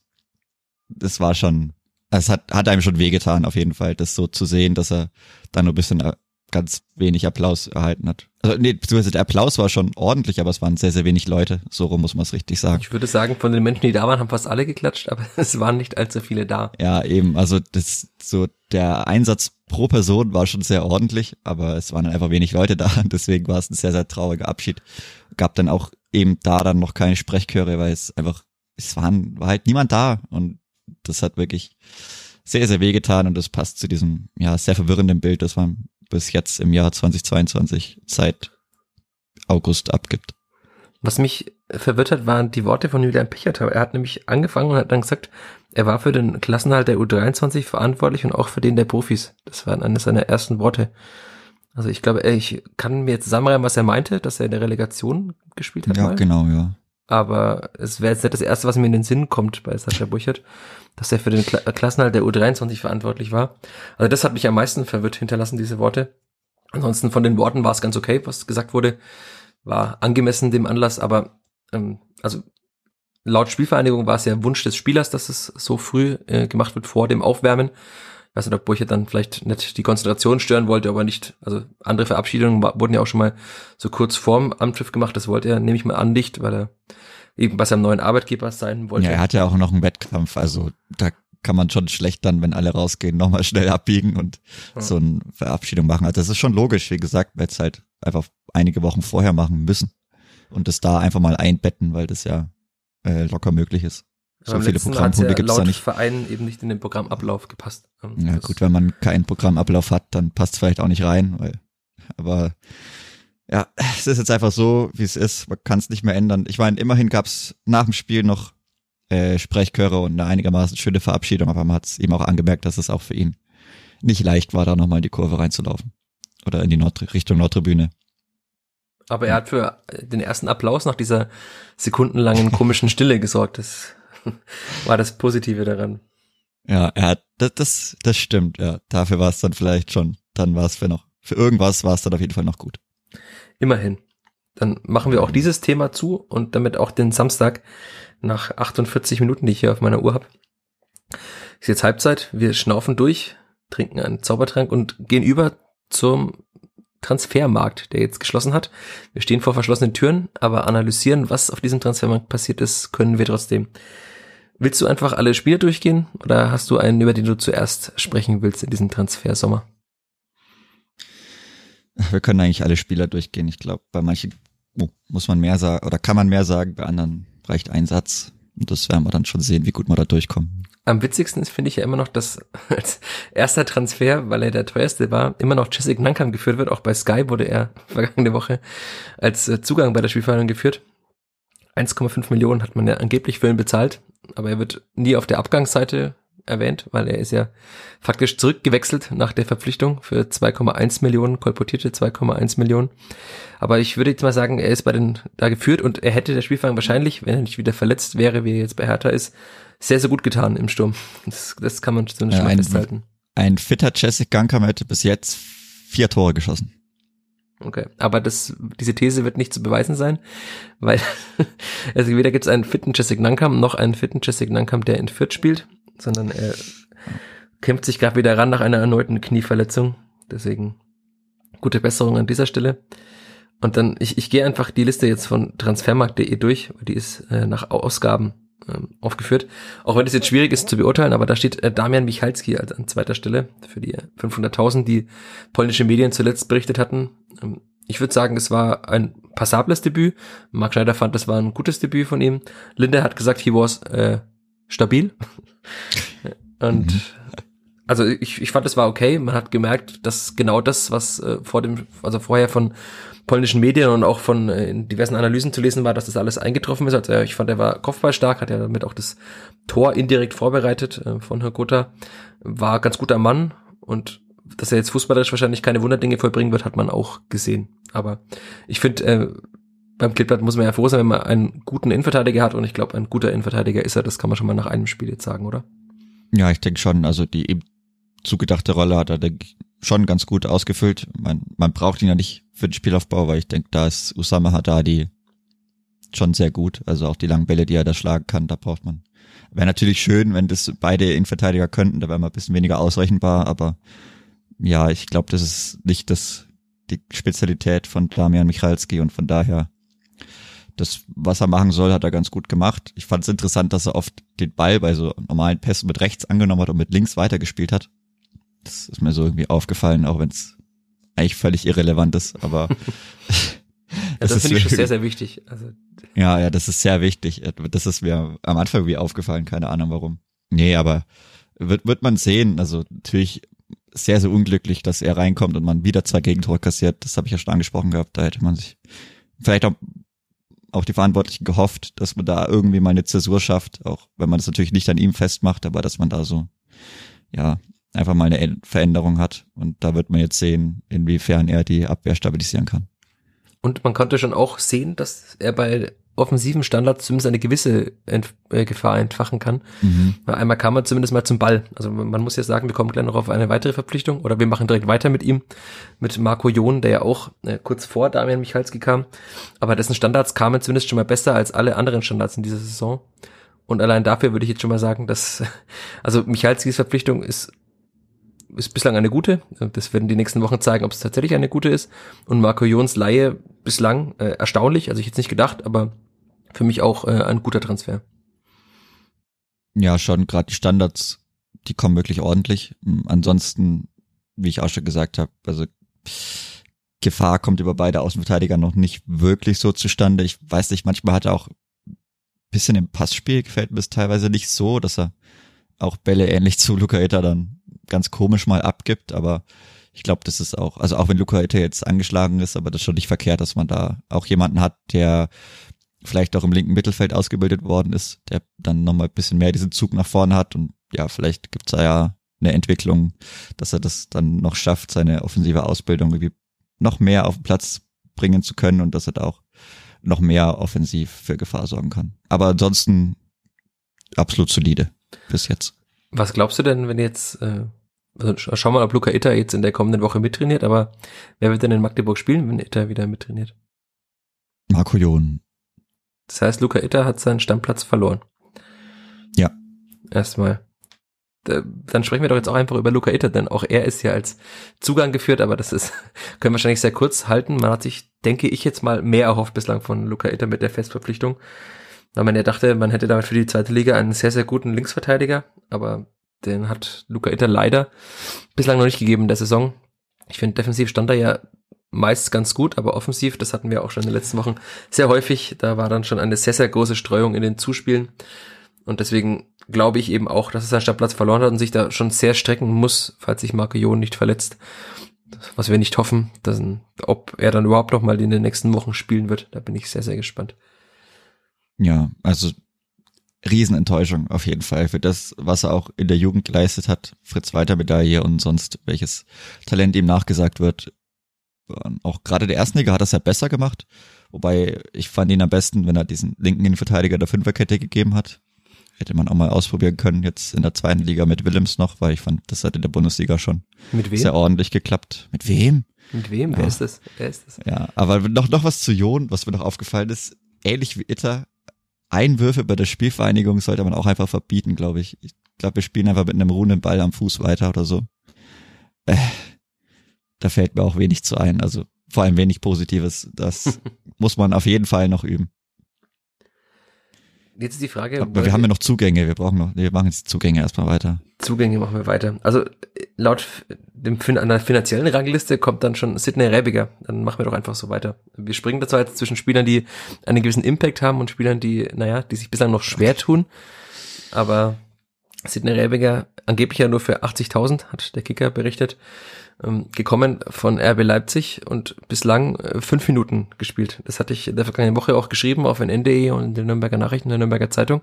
Das war schon, es hat, hat einem schon wehgetan, auf jeden Fall, das so zu sehen, dass er dann nur ein bisschen äh, ganz wenig Applaus erhalten hat. Also nee, beziehungsweise der Applaus war schon ordentlich, aber es waren sehr, sehr wenig Leute. So rum muss man es richtig sagen. Ich würde sagen, von den Menschen, die da waren, haben fast alle geklatscht, aber es waren nicht allzu viele da. Ja, eben. Also das so der Einsatz pro Person war schon sehr ordentlich, aber es waren einfach wenig Leute da. Deswegen war es ein sehr, sehr trauriger Abschied. Gab dann auch eben da dann noch keine Sprechchöre, weil es einfach, es waren, war halt niemand da und das hat wirklich sehr, sehr wehgetan und das passt zu diesem, ja, sehr verwirrenden Bild, das man bis jetzt im Jahr 2022 seit August abgibt. Was mich verwirrt hat, waren die Worte von Julian Pichert. Er hat nämlich angefangen und hat dann gesagt, er war für den Klassenhalt der U23 verantwortlich und auch für den der Profis. Das waren eines seiner ersten Worte. Also ich glaube, ich kann mir jetzt zusammenreimen, was er meinte, dass er in der Relegation gespielt hat. Ja, mal. genau, ja. Aber es wäre jetzt nicht das Erste, was mir in den Sinn kommt bei Sascha Burchert, dass er für den Kla Klassenhalt der U23 verantwortlich war. Also das hat mich am meisten verwirrt hinterlassen, diese Worte. Ansonsten von den Worten war es ganz okay, was gesagt wurde, war angemessen dem Anlass, aber ähm, also laut Spielvereinigung war es ja Wunsch des Spielers, dass es so früh äh, gemacht wird vor dem Aufwärmen weiß nicht, ob Burchert dann vielleicht nicht die Konzentration stören wollte, aber nicht, also andere Verabschiedungen wurden ja auch schon mal so kurz vorm Amtsschiff gemacht, das wollte er, nehme ich mal an, nicht, weil er eben bei seinem neuen Arbeitgeber sein wollte. Ja, er hat ja auch noch einen Wettkampf, also da kann man schon schlecht dann, wenn alle rausgehen, nochmal schnell abbiegen und ja. so eine Verabschiedung machen. Also das ist schon logisch, wie gesagt, weil es halt einfach einige Wochen vorher machen müssen und das da einfach mal einbetten, weil das ja äh, locker möglich ist. So viele Programmpunkte gibt es da nicht. Verein eben nicht in den Programmablauf gepasst. Ähm, ja das gut, wenn man keinen Programmablauf hat, dann passt es vielleicht auch nicht rein, weil, aber ja, es ist jetzt einfach so, wie es ist. Man kann es nicht mehr ändern. Ich meine, immerhin gab es nach dem Spiel noch äh, Sprechchöre und eine einigermaßen schöne Verabschiedung, aber man hat es eben auch angemerkt, dass es auch für ihn nicht leicht war, da nochmal in die Kurve reinzulaufen. Oder in die Nord Richtung Nordtribüne. Aber er hat für den ersten Applaus nach dieser sekundenlangen komischen Stille gesorgt. Das war das Positive daran. Ja, hat, das, das, das stimmt, ja. Dafür war es dann vielleicht schon, dann war es für noch, für irgendwas war es dann auf jeden Fall noch gut. Immerhin. Dann machen wir auch dieses Thema zu und damit auch den Samstag nach 48 Minuten, die ich hier auf meiner Uhr habe. Ist jetzt Halbzeit, wir schnaufen durch, trinken einen Zaubertrank und gehen über zum Transfermarkt, der jetzt geschlossen hat. Wir stehen vor verschlossenen Türen, aber analysieren, was auf diesem Transfermarkt passiert ist, können wir trotzdem. Willst du einfach alle Spiele durchgehen oder hast du einen, über den du zuerst sprechen willst in diesem Transfersommer? Wir können eigentlich alle Spieler durchgehen. Ich glaube, bei manchen muss man mehr sagen oder kann man mehr sagen, bei anderen reicht ein Satz. Und das werden wir dann schon sehen, wie gut wir da durchkommen. Am witzigsten ist, finde ich ja immer noch, dass als erster Transfer, weil er der teuerste war, immer noch Jessic Nankam geführt wird. Auch bei Sky wurde er vergangene Woche als äh, Zugang bei der Spielverhandlung geführt. 1,5 Millionen hat man ja angeblich für ihn bezahlt, aber er wird nie auf der Abgangsseite erwähnt, weil er ist ja faktisch zurückgewechselt nach der Verpflichtung für 2,1 Millionen, kolportierte 2,1 Millionen. Aber ich würde jetzt mal sagen, er ist bei den da geführt und er hätte der Spielfang wahrscheinlich, wenn er nicht wieder verletzt wäre, wie er jetzt bei Hertha ist, sehr, sehr gut getan im Sturm. Das, das kann man zumindest ja, mal festhalten. Ein fitter Jessic Gankam hätte bis jetzt vier Tore geschossen. Okay, aber das, diese These wird nicht zu beweisen sein, weil also weder gibt es einen fitten Jessic Nankam noch einen fitten Jessic Nankam, der in Fürth spielt, sondern er kämpft sich gerade wieder ran nach einer erneuten Knieverletzung. Deswegen gute Besserung an dieser Stelle. Und dann, ich, ich gehe einfach die Liste jetzt von transfermarkt.de durch, die ist äh, nach Ausgaben ähm, aufgeführt. Auch wenn es jetzt schwierig ist zu beurteilen, aber da steht äh, Damian Michalski als an zweiter Stelle für die 500.000, die polnische Medien zuletzt berichtet hatten. Ähm, ich würde sagen, es war ein passables Debüt. Mark Schneider fand, das war ein gutes Debüt von ihm. Linde hat gesagt, he was äh, stabil. Und mhm. Also ich, ich fand, es war okay. Man hat gemerkt, dass genau das, was äh, vor dem, also vorher von polnischen Medien und auch von äh, diversen Analysen zu lesen war, dass das alles eingetroffen ist. Also ich fand, er war kopfballstark, hat ja damit auch das Tor indirekt vorbereitet äh, von Herr war ganz guter Mann und dass er jetzt fußballerisch wahrscheinlich keine Wunderdinge vollbringen wird, hat man auch gesehen. Aber ich finde, äh, beim Kleeblatt muss man ja froh sein, wenn man einen guten Innenverteidiger hat und ich glaube, ein guter Innenverteidiger ist er, das kann man schon mal nach einem Spiel jetzt sagen, oder? Ja, ich denke schon, also die zugedachte Rolle hat er, denke schon ganz gut ausgefüllt. Man, man braucht ihn ja nicht für den Spielaufbau, weil ich denke, da ist Usama Haddadi schon sehr gut. Also auch die langen Bälle, die er da schlagen kann, da braucht man. Wäre natürlich schön, wenn das beide Innenverteidiger könnten, da wäre man ein bisschen weniger ausrechenbar, aber ja, ich glaube, das ist nicht das, die Spezialität von Damian Michalski und von daher, das, was er machen soll, hat er ganz gut gemacht. Ich fand es interessant, dass er oft den Ball bei so normalen Pässen mit rechts angenommen hat und mit links weitergespielt hat. Das ist mir so irgendwie aufgefallen, auch wenn es eigentlich völlig irrelevant ist, aber ja, das, das finde ich sehr, sehr wichtig. Also, ja, ja, das ist sehr wichtig. Das ist mir am Anfang wie aufgefallen, keine Ahnung warum. Nee, aber wird, wird man sehen. Also natürlich sehr, sehr unglücklich, dass er reinkommt und man wieder zwei Gegentore kassiert. Das habe ich ja schon angesprochen gehabt. Da hätte man sich vielleicht auch, auch die Verantwortlichen gehofft, dass man da irgendwie mal eine Zäsur schafft, auch wenn man das natürlich nicht an ihm festmacht, aber dass man da so, ja, einfach mal eine Veränderung hat. Und da wird man jetzt sehen, inwiefern er die Abwehr stabilisieren kann. Und man konnte schon auch sehen, dass er bei offensiven Standards zumindest eine gewisse Ent äh, Gefahr entfachen kann. Mhm. Einmal kam er zumindest mal zum Ball. Also man muss ja sagen, wir kommen gleich noch auf eine weitere Verpflichtung oder wir machen direkt weiter mit ihm, mit Marco Jon, der ja auch äh, kurz vor Damian Michalski kam. Aber dessen Standards kamen zumindest schon mal besser als alle anderen Standards in dieser Saison. Und allein dafür würde ich jetzt schon mal sagen, dass, also Michalskis Verpflichtung ist ist bislang eine gute. Das werden die nächsten Wochen zeigen, ob es tatsächlich eine gute ist. Und Marco Jons Laie bislang äh, erstaunlich, also ich jetzt nicht gedacht, aber für mich auch äh, ein guter Transfer. Ja, schon gerade die Standards, die kommen wirklich ordentlich. Ansonsten, wie ich auch schon gesagt habe, also Gefahr kommt über beide Außenverteidiger noch nicht wirklich so zustande. Ich weiß nicht, manchmal hat er auch bisschen im Passspiel gefällt mir es teilweise nicht so, dass er auch Bälle ähnlich zu Luca Eta dann ganz komisch mal abgibt, aber ich glaube, das ist auch, also auch wenn Luca Eta jetzt angeschlagen ist, aber das ist schon nicht verkehrt, dass man da auch jemanden hat, der vielleicht auch im linken Mittelfeld ausgebildet worden ist, der dann nochmal ein bisschen mehr diesen Zug nach vorne hat und ja, vielleicht gibt's da ja eine Entwicklung, dass er das dann noch schafft, seine offensive Ausbildung irgendwie noch mehr auf den Platz bringen zu können und dass er da auch noch mehr offensiv für Gefahr sorgen kann. Aber ansonsten absolut solide bis jetzt. Was glaubst du denn, wenn jetzt, äh, also schau mal, ob Luca Itter jetzt in der kommenden Woche mittrainiert, aber wer wird denn in Magdeburg spielen, wenn Itter wieder mittrainiert? Marco Jon. Das heißt, Luca Itter hat seinen Stammplatz verloren. Ja. Erstmal. Dann sprechen wir doch jetzt auch einfach über Luca Itter, denn auch er ist ja als Zugang geführt, aber das ist, können wir wahrscheinlich sehr kurz halten. Man hat sich, denke ich, jetzt mal mehr erhofft bislang von Luca Itter mit der Festverpflichtung. Weil man ja dachte, man hätte damit für die zweite Liga einen sehr, sehr guten Linksverteidiger, aber den hat Luca Itter leider bislang noch nicht gegeben in der Saison. Ich finde, defensiv stand er ja meist ganz gut, aber offensiv, das hatten wir auch schon in den letzten Wochen sehr häufig, da war dann schon eine sehr, sehr große Streuung in den Zuspielen. Und deswegen glaube ich eben auch, dass er seinen Startplatz verloren hat und sich da schon sehr strecken muss, falls sich Marco Jon nicht verletzt. Was wir nicht hoffen, dass, ob er dann überhaupt noch mal in den nächsten Wochen spielen wird. Da bin ich sehr, sehr gespannt. Ja, also Riesenenttäuschung auf jeden Fall für das, was er auch in der Jugend geleistet hat. Fritz Walter Medaille und sonst welches Talent ihm nachgesagt wird. Auch gerade der Erstliga hat das ja besser gemacht. Wobei ich fand ihn am besten, wenn er diesen linken Innenverteidiger der Fünferkette gegeben hat. Hätte man auch mal ausprobieren können, jetzt in der zweiten Liga mit Willems noch, weil ich fand, das hat in der Bundesliga schon Mit wem? sehr ordentlich geklappt. Mit wem? Mit wem? Wer Ja. ist das? Wer ist das? Ja, aber noch, noch was zu Jon, was mir noch aufgefallen ist, ähnlich wie Itter, Einwürfe bei der Spielvereinigung sollte man auch einfach verbieten, glaube ich. Ich glaube, wir spielen einfach mit einem ruhenden Ball am Fuß weiter oder so. Äh, da fällt mir auch wenig zu ein, also vor allem wenig Positives. Das muss man auf jeden Fall noch üben. Jetzt ist die Frage, Aber wir haben ja noch Zugänge, wir brauchen noch, wir machen jetzt Zugänge erstmal weiter. Zugänge machen wir weiter. Also äh, laut dem fin einer finanziellen Rangliste kommt dann schon Sidney Rebiger. Dann machen wir doch einfach so weiter. Wir springen dazu jetzt zwischen Spielern, die einen gewissen Impact haben und Spielern, die, naja, die sich bislang noch schwer tun. Aber Sidney Rebiger angeblich ja nur für 80.000, hat der Kicker berichtet, ähm, gekommen von RB Leipzig und bislang äh, fünf Minuten gespielt. Das hatte ich in der vergangenen Woche auch geschrieben auf NN.de und in den Nürnberger Nachrichten, der Nürnberger Zeitung.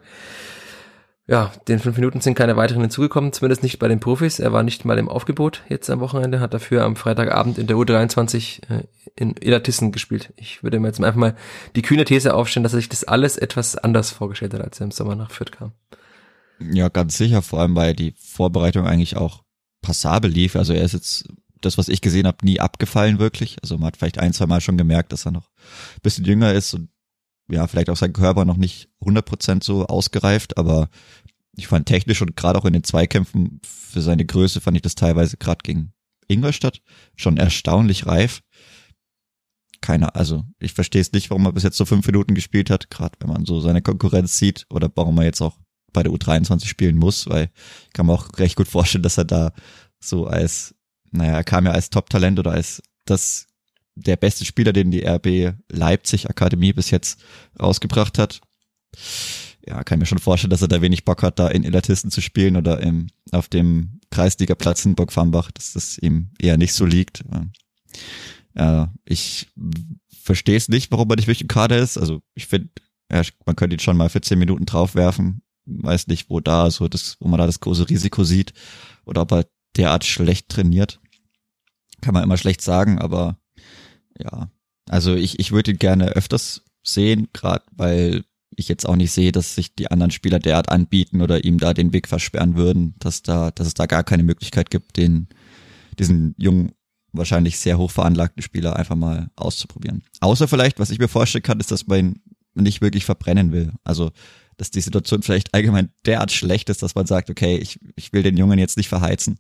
Ja, den fünf Minuten sind keine weiteren hinzugekommen, zumindest nicht bei den Profis. Er war nicht mal im Aufgebot jetzt am Wochenende, hat dafür am Freitagabend in der U23 äh, in Elatissen gespielt. Ich würde mir jetzt einfach mal die kühne These aufstellen, dass er sich das alles etwas anders vorgestellt hat, als er im Sommer nach Fürth kam. Ja, ganz sicher, vor allem weil die Vorbereitung eigentlich auch passabel lief. Also er ist jetzt, das, was ich gesehen habe, nie abgefallen wirklich. Also man hat vielleicht ein, zwei Mal schon gemerkt, dass er noch ein bisschen jünger ist und ja, vielleicht auch sein Körper noch nicht 100% so ausgereift, aber ich fand technisch und gerade auch in den Zweikämpfen für seine Größe fand ich das teilweise gerade gegen Ingolstadt schon erstaunlich reif. Keiner, also ich verstehe es nicht, warum er bis jetzt so fünf Minuten gespielt hat, gerade wenn man so seine Konkurrenz sieht oder warum er jetzt auch bei der U23 spielen muss, weil ich kann mir auch recht gut vorstellen, dass er da so als, naja, er kam ja als Top-Talent oder als das der beste Spieler, den die RB Leipzig Akademie bis jetzt rausgebracht hat. Ja, kann mir schon vorstellen, dass er da wenig Bock hat, da in Illertissen zu spielen oder im, auf dem Kreisligaplatz in Burgfarmbach, dass das ihm eher nicht so liegt. Ja, ich verstehe es nicht, warum er nicht wirklich im Kader ist. Also ich finde, ja, man könnte ihn schon mal für zehn Minuten draufwerfen. Weiß nicht, wo da so das, wo man da das große Risiko sieht oder ob er derart schlecht trainiert. Kann man immer schlecht sagen, aber ja, also ich, ich würde ihn gerne öfters sehen, gerade weil ich jetzt auch nicht sehe, dass sich die anderen Spieler derart anbieten oder ihm da den Weg versperren würden, dass da, dass es da gar keine Möglichkeit gibt, den, diesen jungen, wahrscheinlich sehr hoch veranlagten Spieler einfach mal auszuprobieren. Außer vielleicht, was ich mir vorstellen kann, ist, dass man ihn nicht wirklich verbrennen will. Also, dass die Situation vielleicht allgemein derart schlecht ist, dass man sagt, okay, ich, ich will den Jungen jetzt nicht verheizen.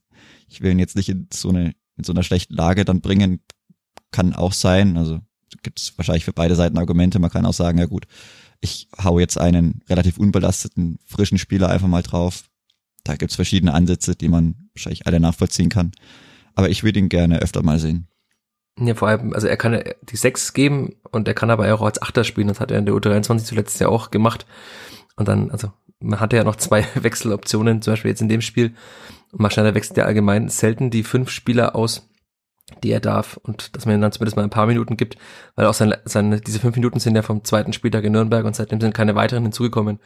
Ich will ihn jetzt nicht in so eine, in so einer schlechten Lage dann bringen. Kann auch sein. Also, gibt es wahrscheinlich für beide Seiten Argumente. Man kann auch sagen, ja gut, ich hau jetzt einen relativ unbelasteten, frischen Spieler einfach mal drauf. Da gibt's verschiedene Ansätze, die man wahrscheinlich alle nachvollziehen kann. Aber ich würde ihn gerne öfter mal sehen. Ja, vor allem, also er kann die Sechs geben und er kann aber auch als Achter spielen. Das hat er in der U23 zuletzt ja auch gemacht. Und dann, also man hatte ja noch zwei Wechseloptionen, zum Beispiel jetzt in dem Spiel. Und Maschiner wechselt ja allgemein selten die fünf Spieler aus, die er darf. Und dass man ihm dann zumindest mal ein paar Minuten gibt, weil auch seine, seine, diese fünf Minuten sind ja vom zweiten Spieltag in Nürnberg und seitdem sind keine weiteren hinzugekommen.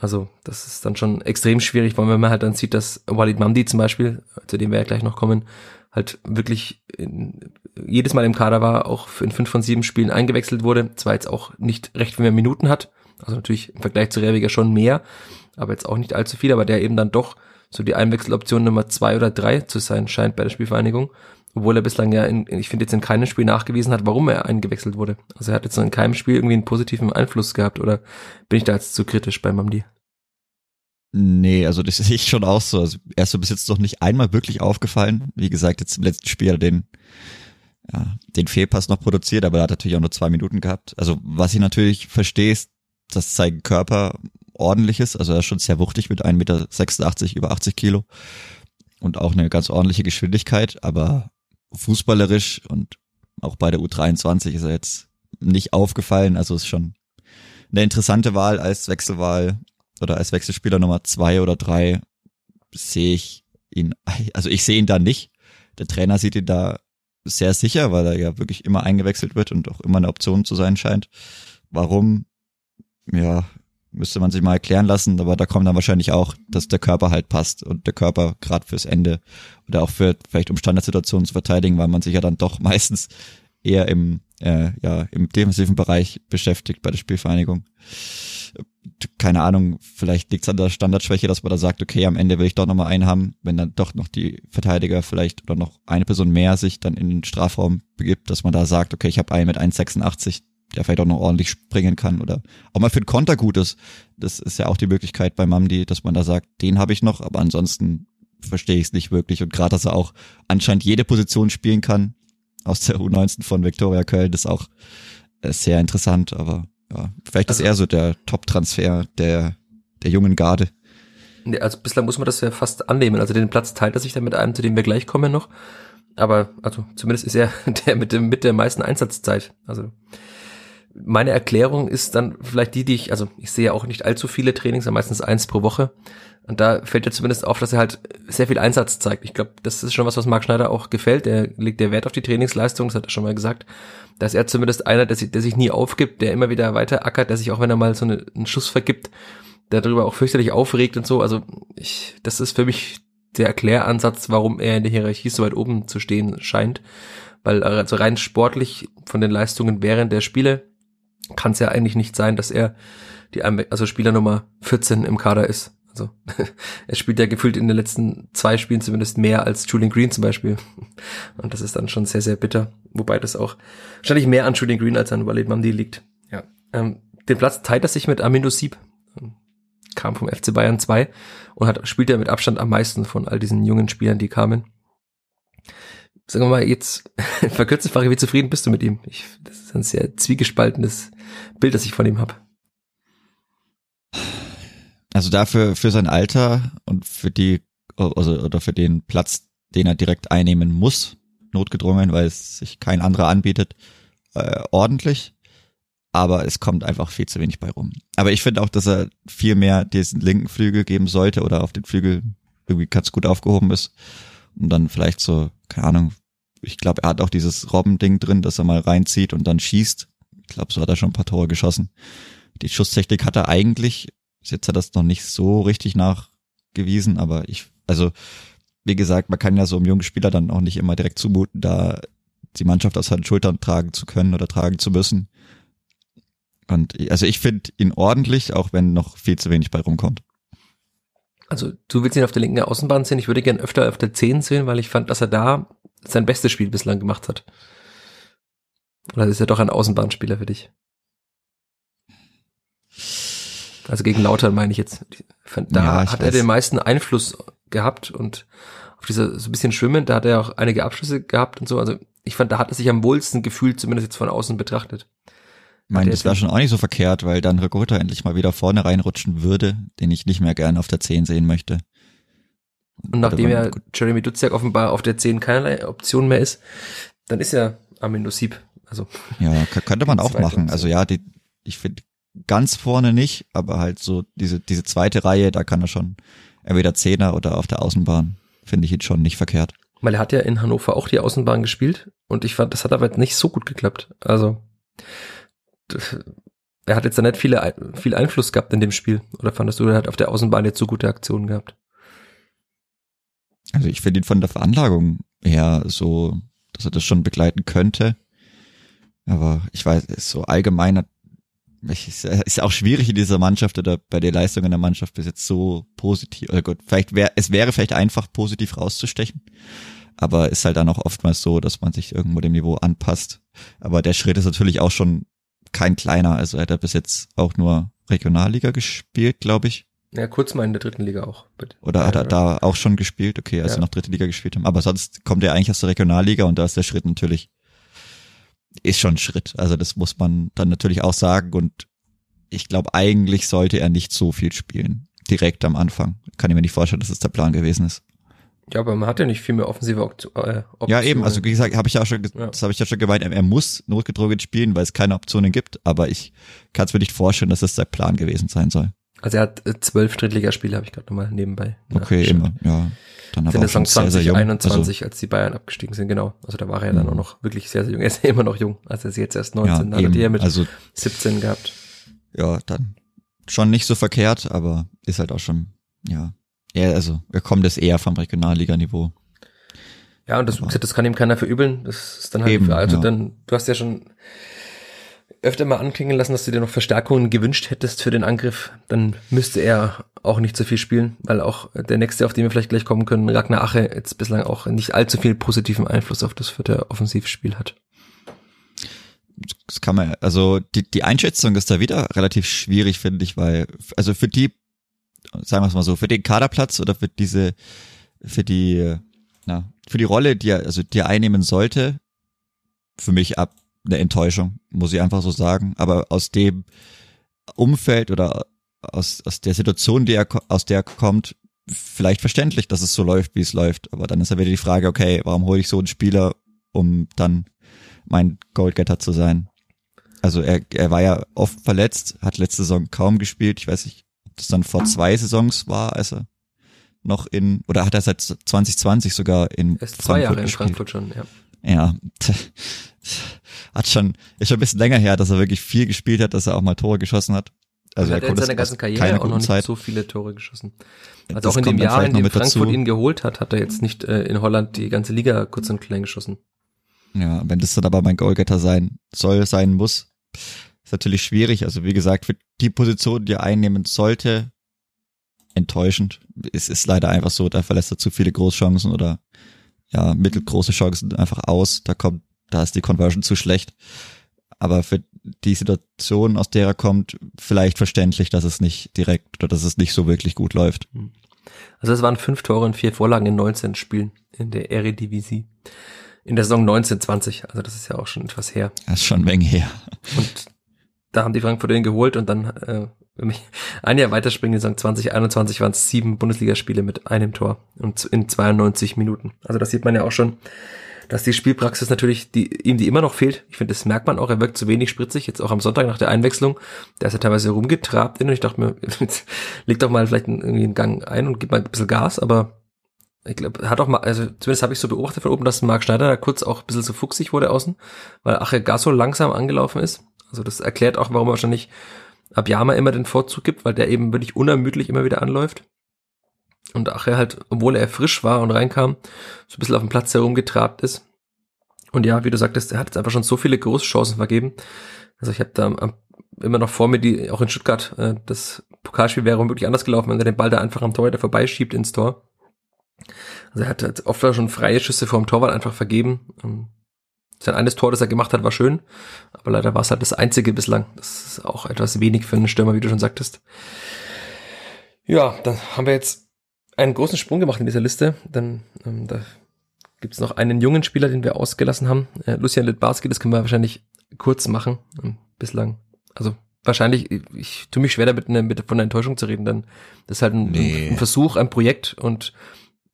Also das ist dann schon extrem schwierig, allem wenn man halt dann sieht, dass Walid Mamdi zum Beispiel, zu dem wir ja gleich noch kommen, halt wirklich in, jedes Mal im Kader war, auch in fünf von sieben Spielen eingewechselt wurde. Zwar jetzt auch nicht recht viel mehr Minuten hat, also natürlich im Vergleich zu Rehrwiger schon mehr, aber jetzt auch nicht allzu viel, aber der eben dann doch so die Einwechseloption Nummer zwei oder drei zu sein scheint bei der Spielvereinigung, obwohl er bislang ja, in, ich finde jetzt in keinem Spiel nachgewiesen hat, warum er eingewechselt wurde. Also er hat jetzt in keinem Spiel irgendwie einen positiven Einfluss gehabt oder bin ich da jetzt zu kritisch bei Mamdi? Nee, also das sehe ich schon auch so. Also er ist so bis jetzt noch nicht einmal wirklich aufgefallen. Wie gesagt, jetzt im letzten Spiel hat er den, ja, den Fehlpass noch produziert, aber er hat natürlich auch nur zwei Minuten gehabt. Also was ich natürlich verstehe, ist, dass sein Körper ordentlich ist. Also er ist schon sehr wuchtig mit 1,86 Meter, über 80 Kilo und auch eine ganz ordentliche Geschwindigkeit, aber fußballerisch und auch bei der U23 ist er jetzt nicht aufgefallen. Also ist schon eine interessante Wahl als Wechselwahl oder als Wechselspieler Nummer zwei oder drei sehe ich ihn, also ich sehe ihn da nicht. Der Trainer sieht ihn da sehr sicher, weil er ja wirklich immer eingewechselt wird und auch immer eine Option zu sein scheint. Warum? Ja, müsste man sich mal erklären lassen, aber da kommt dann wahrscheinlich auch, dass der Körper halt passt und der Körper gerade fürs Ende oder auch für vielleicht um Standardsituationen zu verteidigen, weil man sich ja dann doch meistens eher im äh, ja im defensiven Bereich beschäftigt bei der Spielvereinigung. Keine Ahnung, vielleicht liegt es an der Standardschwäche, dass man da sagt, okay, am Ende will ich doch nochmal einen haben, wenn dann doch noch die Verteidiger vielleicht oder noch eine Person mehr sich dann in den Strafraum begibt, dass man da sagt, okay, ich habe einen mit 1,86, der vielleicht auch noch ordentlich springen kann oder auch mal für den Konter gut ist. Das ist ja auch die Möglichkeit bei Mamdi, dass man da sagt, den habe ich noch, aber ansonsten verstehe ich es nicht wirklich. Und gerade, dass er auch anscheinend jede Position spielen kann aus der U19 von Viktoria Köln, ist auch äh, sehr interessant, aber ja, vielleicht also, ist er so der Top-Transfer der, der jungen Garde. Also bislang muss man das ja fast annehmen. Also den Platz teilt er sich dann mit einem, zu dem wir gleich kommen noch. Aber also zumindest ist er der mit dem mit der meisten Einsatzzeit. Also meine Erklärung ist dann vielleicht die, die ich, also ich sehe ja auch nicht allzu viele Trainings, meistens eins pro Woche. Und da fällt ja zumindest auf, dass er halt sehr viel Einsatz zeigt. Ich glaube, das ist schon was, was Marc Schneider auch gefällt. Er legt der Wert auf die Trainingsleistung, das hat er schon mal gesagt. Dass er zumindest einer, der sich, der sich nie aufgibt, der immer wieder weiter ackert, der sich auch, wenn er mal so eine, einen Schuss vergibt, der darüber auch fürchterlich aufregt und so. Also ich, das ist für mich der Erkläransatz, warum er in der Hierarchie so weit oben zu stehen scheint. Weil also rein sportlich von den Leistungen während der Spiele kann es ja eigentlich nicht sein, dass er die also Spieler Nummer 14 im Kader ist. Also er spielt ja gefühlt in den letzten zwei Spielen zumindest mehr als Julian Green zum Beispiel. Und das ist dann schon sehr, sehr bitter. Wobei das auch wahrscheinlich mehr an Julian Green als an Walid Mamdi liegt. Ja. Ähm, den Platz teilt er sich mit Amindo Sieb. Kam vom FC Bayern 2 und hat, spielt ja mit Abstand am meisten von all diesen jungen Spielern, die kamen sagen wir mal jetzt verkürzte Frage, wie zufrieden bist du mit ihm? Ich, das ist ein sehr zwiegespaltenes Bild, das ich von ihm habe. Also dafür für sein Alter und für die also oder für den Platz, den er direkt einnehmen muss, notgedrungen, weil es sich kein anderer anbietet, äh, ordentlich. Aber es kommt einfach viel zu wenig bei rum. Aber ich finde auch, dass er viel mehr diesen linken Flügel geben sollte oder auf den Flügel irgendwie ganz gut aufgehoben ist. Und dann vielleicht so keine Ahnung, ich glaube, er hat auch dieses Robben-Ding drin, dass er mal reinzieht und dann schießt. Ich glaube, so hat er schon ein paar Tore geschossen. Die Schusstechnik hat er eigentlich, jetzt hat er das noch nicht so richtig nachgewiesen, aber ich, also, wie gesagt, man kann ja so einem jungen Spieler dann auch nicht immer direkt zumuten, da die Mannschaft aus seinen Schultern tragen zu können oder tragen zu müssen. Und also ich finde ihn ordentlich, auch wenn noch viel zu wenig bei rumkommt. Also du willst ihn auf der linken Außenbahn sehen. Ich würde gern öfter auf der 10 sehen, weil ich fand, dass er da sein bestes Spiel bislang gemacht hat. Oder ist er doch ein Außenbahnspieler für dich? Also gegen Lautern meine ich jetzt. Da ja, ich hat weiß. er den meisten Einfluss gehabt und auf dieser so ein bisschen schwimmen, da hat er auch einige Abschlüsse gehabt und so. Also ich fand, da hat er sich am wohlsten gefühlt, zumindest jetzt von außen betrachtet. Ich meine, das wäre schon auch nicht so verkehrt, weil dann Ricotta endlich mal wieder vorne reinrutschen würde, den ich nicht mehr gerne auf der 10 sehen möchte. Und nachdem ja Jeremy Duziak offenbar auf der 10 keinerlei Option mehr ist, dann ist ja Armin Nusib. Also ja, könnte man auch machen. Also ja, die, ich finde ganz vorne nicht, aber halt so diese diese zweite Reihe, da kann er schon entweder Zehner oder auf der Außenbahn. Finde ich ihn schon nicht verkehrt. Weil er hat ja in Hannover auch die Außenbahn gespielt und ich fand, das hat aber nicht so gut geklappt. Also er hat jetzt da nicht viele, viel Einfluss gehabt in dem Spiel. Oder fandest du, er hat auf der Außenbahn jetzt so gute Aktionen gehabt? Also ich finde ihn von der Veranlagung her so, dass er das schon begleiten könnte. Aber ich weiß, so allgemein ist auch schwierig in dieser Mannschaft oder bei der Leistung in der Mannschaft bis jetzt so positiv. Oder gut, vielleicht wäre es wäre vielleicht einfach positiv rauszustechen, aber ist halt dann auch oftmals so, dass man sich irgendwo dem Niveau anpasst. Aber der Schritt ist natürlich auch schon kein kleiner. Also er hat er bis jetzt auch nur Regionalliga gespielt, glaube ich. Ja, kurz mal in der dritten Liga auch. Bitte. Oder hat er da auch schon gespielt? Okay, als ja. noch dritte Liga gespielt haben. Aber sonst kommt er eigentlich aus der Regionalliga und da ist der Schritt natürlich, ist schon ein Schritt. Also das muss man dann natürlich auch sagen und ich glaube, eigentlich sollte er nicht so viel spielen. Direkt am Anfang. Kann ich mir nicht vorstellen, dass es der Plan gewesen ist. Ja, aber man hat ja nicht viel mehr offensive Option, äh, Optionen. Ja, eben, also wie gesagt, habe ich ja schon, ja. das habe ich ja schon gemeint, er muss notgedrungen spielen, weil es keine Optionen gibt, aber ich kann es mir nicht vorstellen, dass das der Plan gewesen sein soll. Also er hat äh, zwölf Drittligaspiele, habe ich gerade nochmal nebenbei. Okay, immer, ja. Dann aber auch schon 20, sehr, sehr jung. 21, also, als die Bayern abgestiegen sind, genau. Also da war er ja dann auch noch wirklich sehr, sehr jung. Er ist ja immer noch jung. Also er ist jetzt erst 19, ja, hat er mit also, 17 gehabt. Ja, dann schon nicht so verkehrt, aber ist halt auch schon, ja, eher, also er kommt es eher vom Regionalliganiveau. Ja, und das, das kann ihm keiner verübeln. Das ist dann halt, Eben, also ja. dann, du hast ja schon öfter mal anklingen lassen, dass du dir noch Verstärkungen gewünscht hättest für den Angriff. Dann müsste er auch nicht so viel spielen, weil auch der nächste, auf den wir vielleicht gleich kommen können, Ragnar Ache, jetzt bislang auch nicht allzu viel positiven Einfluss auf das vierte Offensivspiel hat. Das kann man, also die, die Einschätzung ist da wieder relativ schwierig, finde ich, weil, also für die, sagen wir es mal so, für den Kaderplatz oder für diese, für die, na, für die Rolle, die er, also die er einnehmen sollte, für mich ab eine Enttäuschung, muss ich einfach so sagen. Aber aus dem Umfeld oder aus, aus der Situation, die er, aus der er kommt, vielleicht verständlich, dass es so läuft, wie es läuft. Aber dann ist ja wieder die Frage, okay, warum hole ich so einen Spieler, um dann mein Goalgetter zu sein? Also er, er war ja oft verletzt, hat letzte Saison kaum gespielt. Ich weiß nicht, das dann vor zwei Saisons war, als er noch in, oder hat er seit 2020 sogar in ist zwei Jahre in gespielt? Frankfurt schon, ja. Ja, hat schon, ist schon ein bisschen länger her, dass er wirklich viel gespielt hat, dass er auch mal Tore geschossen hat. Also er hat in seiner ganzen Karriere auch noch nicht Zeit. so viele Tore geschossen. Also Das auch in dem Jahr, in dem Frankfurt dazu. ihn geholt hat, hat er jetzt nicht äh, in Holland die ganze Liga kurz und klein geschossen. Ja, wenn das dann aber mein Goalgetter sein soll, sein muss, ist natürlich schwierig. Also wie gesagt, für die Position, die er einnehmen sollte, enttäuschend. Es ist leider einfach so, da verlässt er zu viele Großchancen oder ja, mittelgroße Chancen einfach aus. Da kommt, da ist die Conversion zu schlecht. Aber für die Situation, aus der er kommt, vielleicht verständlich, dass es nicht direkt oder dass es nicht so wirklich gut läuft. Also es waren fünf Tore und vier Vorlagen in 19 Spielen in der Eredivisie. In der Saison 1920, also das ist ja auch schon etwas her. Das ist schon Menge her. Und da haben die Frankfurter ihn geholt und dann, äh, wenn ich ein Jahr weiterspringen, in Saison 2021 waren es sieben Bundesligaspiele mit einem Tor und in 92 Minuten. Also das sieht man ja auch schon, dass die Spielpraxis natürlich die, ihm die immer noch fehlt. Ich finde, das merkt man auch. Er wirkt zu wenig spritzig. Jetzt auch am Sonntag nach der Einwechslung. Da ist er teilweise rumgetrabt und ich dachte mir, jetzt leg doch mal vielleicht irgendwie einen Gang ein und gib mal ein bisschen Gas, aber ich glaube, hat auch mal, also zumindest habe ich so beobachtet von oben, dass Marc Schneider da kurz auch ein bisschen so fuchsig wurde außen, weil Ache gar so langsam angelaufen ist. Also das erklärt auch, warum wahrscheinlich Abjama immer den Vorzug gibt, weil der eben wirklich unermüdlich immer wieder anläuft. Und Ache halt, obwohl er frisch war und reinkam, so ein bisschen auf dem Platz herumgetrabt ist. Und ja, wie du sagtest, er hat jetzt einfach schon so viele Großchancen vergeben. Also ich habe da immer noch vor mir, die auch in Stuttgart, äh, das Pokalspiel wäre wirklich anders gelaufen, wenn er den Ball da einfach am Torhüter vorbeischiebt ins Tor. Also er hat halt oft schon freie Schüsse vom Torwart einfach vergeben. Sein eines Tor, das er gemacht hat, war schön, aber leider war es halt das einzige bislang. Das ist auch etwas wenig für einen Stürmer, wie du schon sagtest. Ja, dann haben wir jetzt einen großen Sprung gemacht in dieser Liste. Dann ähm, da gibt es noch einen jungen Spieler, den wir ausgelassen haben. Äh, Lucian Litbarski, das können wir wahrscheinlich kurz machen. Ähm, bislang. Also wahrscheinlich, ich, ich tue mich schwer damit, eine, mit, von einer Enttäuschung zu reden, denn das ist halt ein, Nee. ein Versuch, ein Projekt und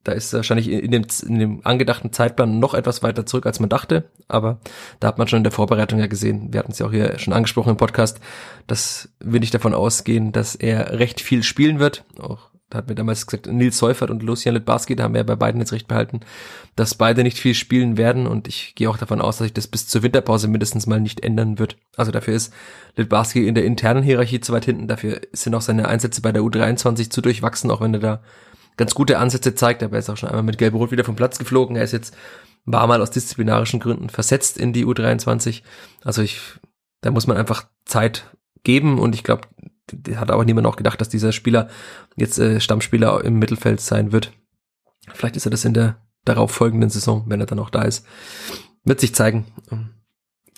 da ist wahrscheinlich in dem, in dem angedachten Zeitplan noch etwas weiter zurück, als man dachte. Aber da hat man schon in der Vorbereitung ja gesehen, wir hatten es ja auch hier schon angesprochen im Podcast, dass wir nicht davon ausgehen, dass er recht viel spielen wird. Auch da hat mir damals gesagt, Nils Seufert und Lucian Litbarski, da haben wir ja bei beiden jetzt recht behalten, dass beide nicht viel spielen werden. Und ich gehe auch davon aus, dass sich das bis zur Winterpause mindestens mal nicht ändern wird. Also dafür ist Litbarski in der internen Hierarchie zu weit hinten. Dafür sind auch seine Einsätze bei der U23 zu durchwachsen, auch wenn er da ganz gute Ansätze zeigt, aber er ist auch schon einmal mit Gelb-Rot wieder vom Platz geflogen. Er ist jetzt, war mal aus disziplinarischen Gründen versetzt in die U23. Also ich, da muss man einfach Zeit geben und ich glaube, hat aber niemand auch gedacht, dass dieser Spieler jetzt äh, Stammspieler im Mittelfeld sein wird. Vielleicht ist er das in der darauf folgenden Saison, wenn er dann auch da ist. Wird sich zeigen.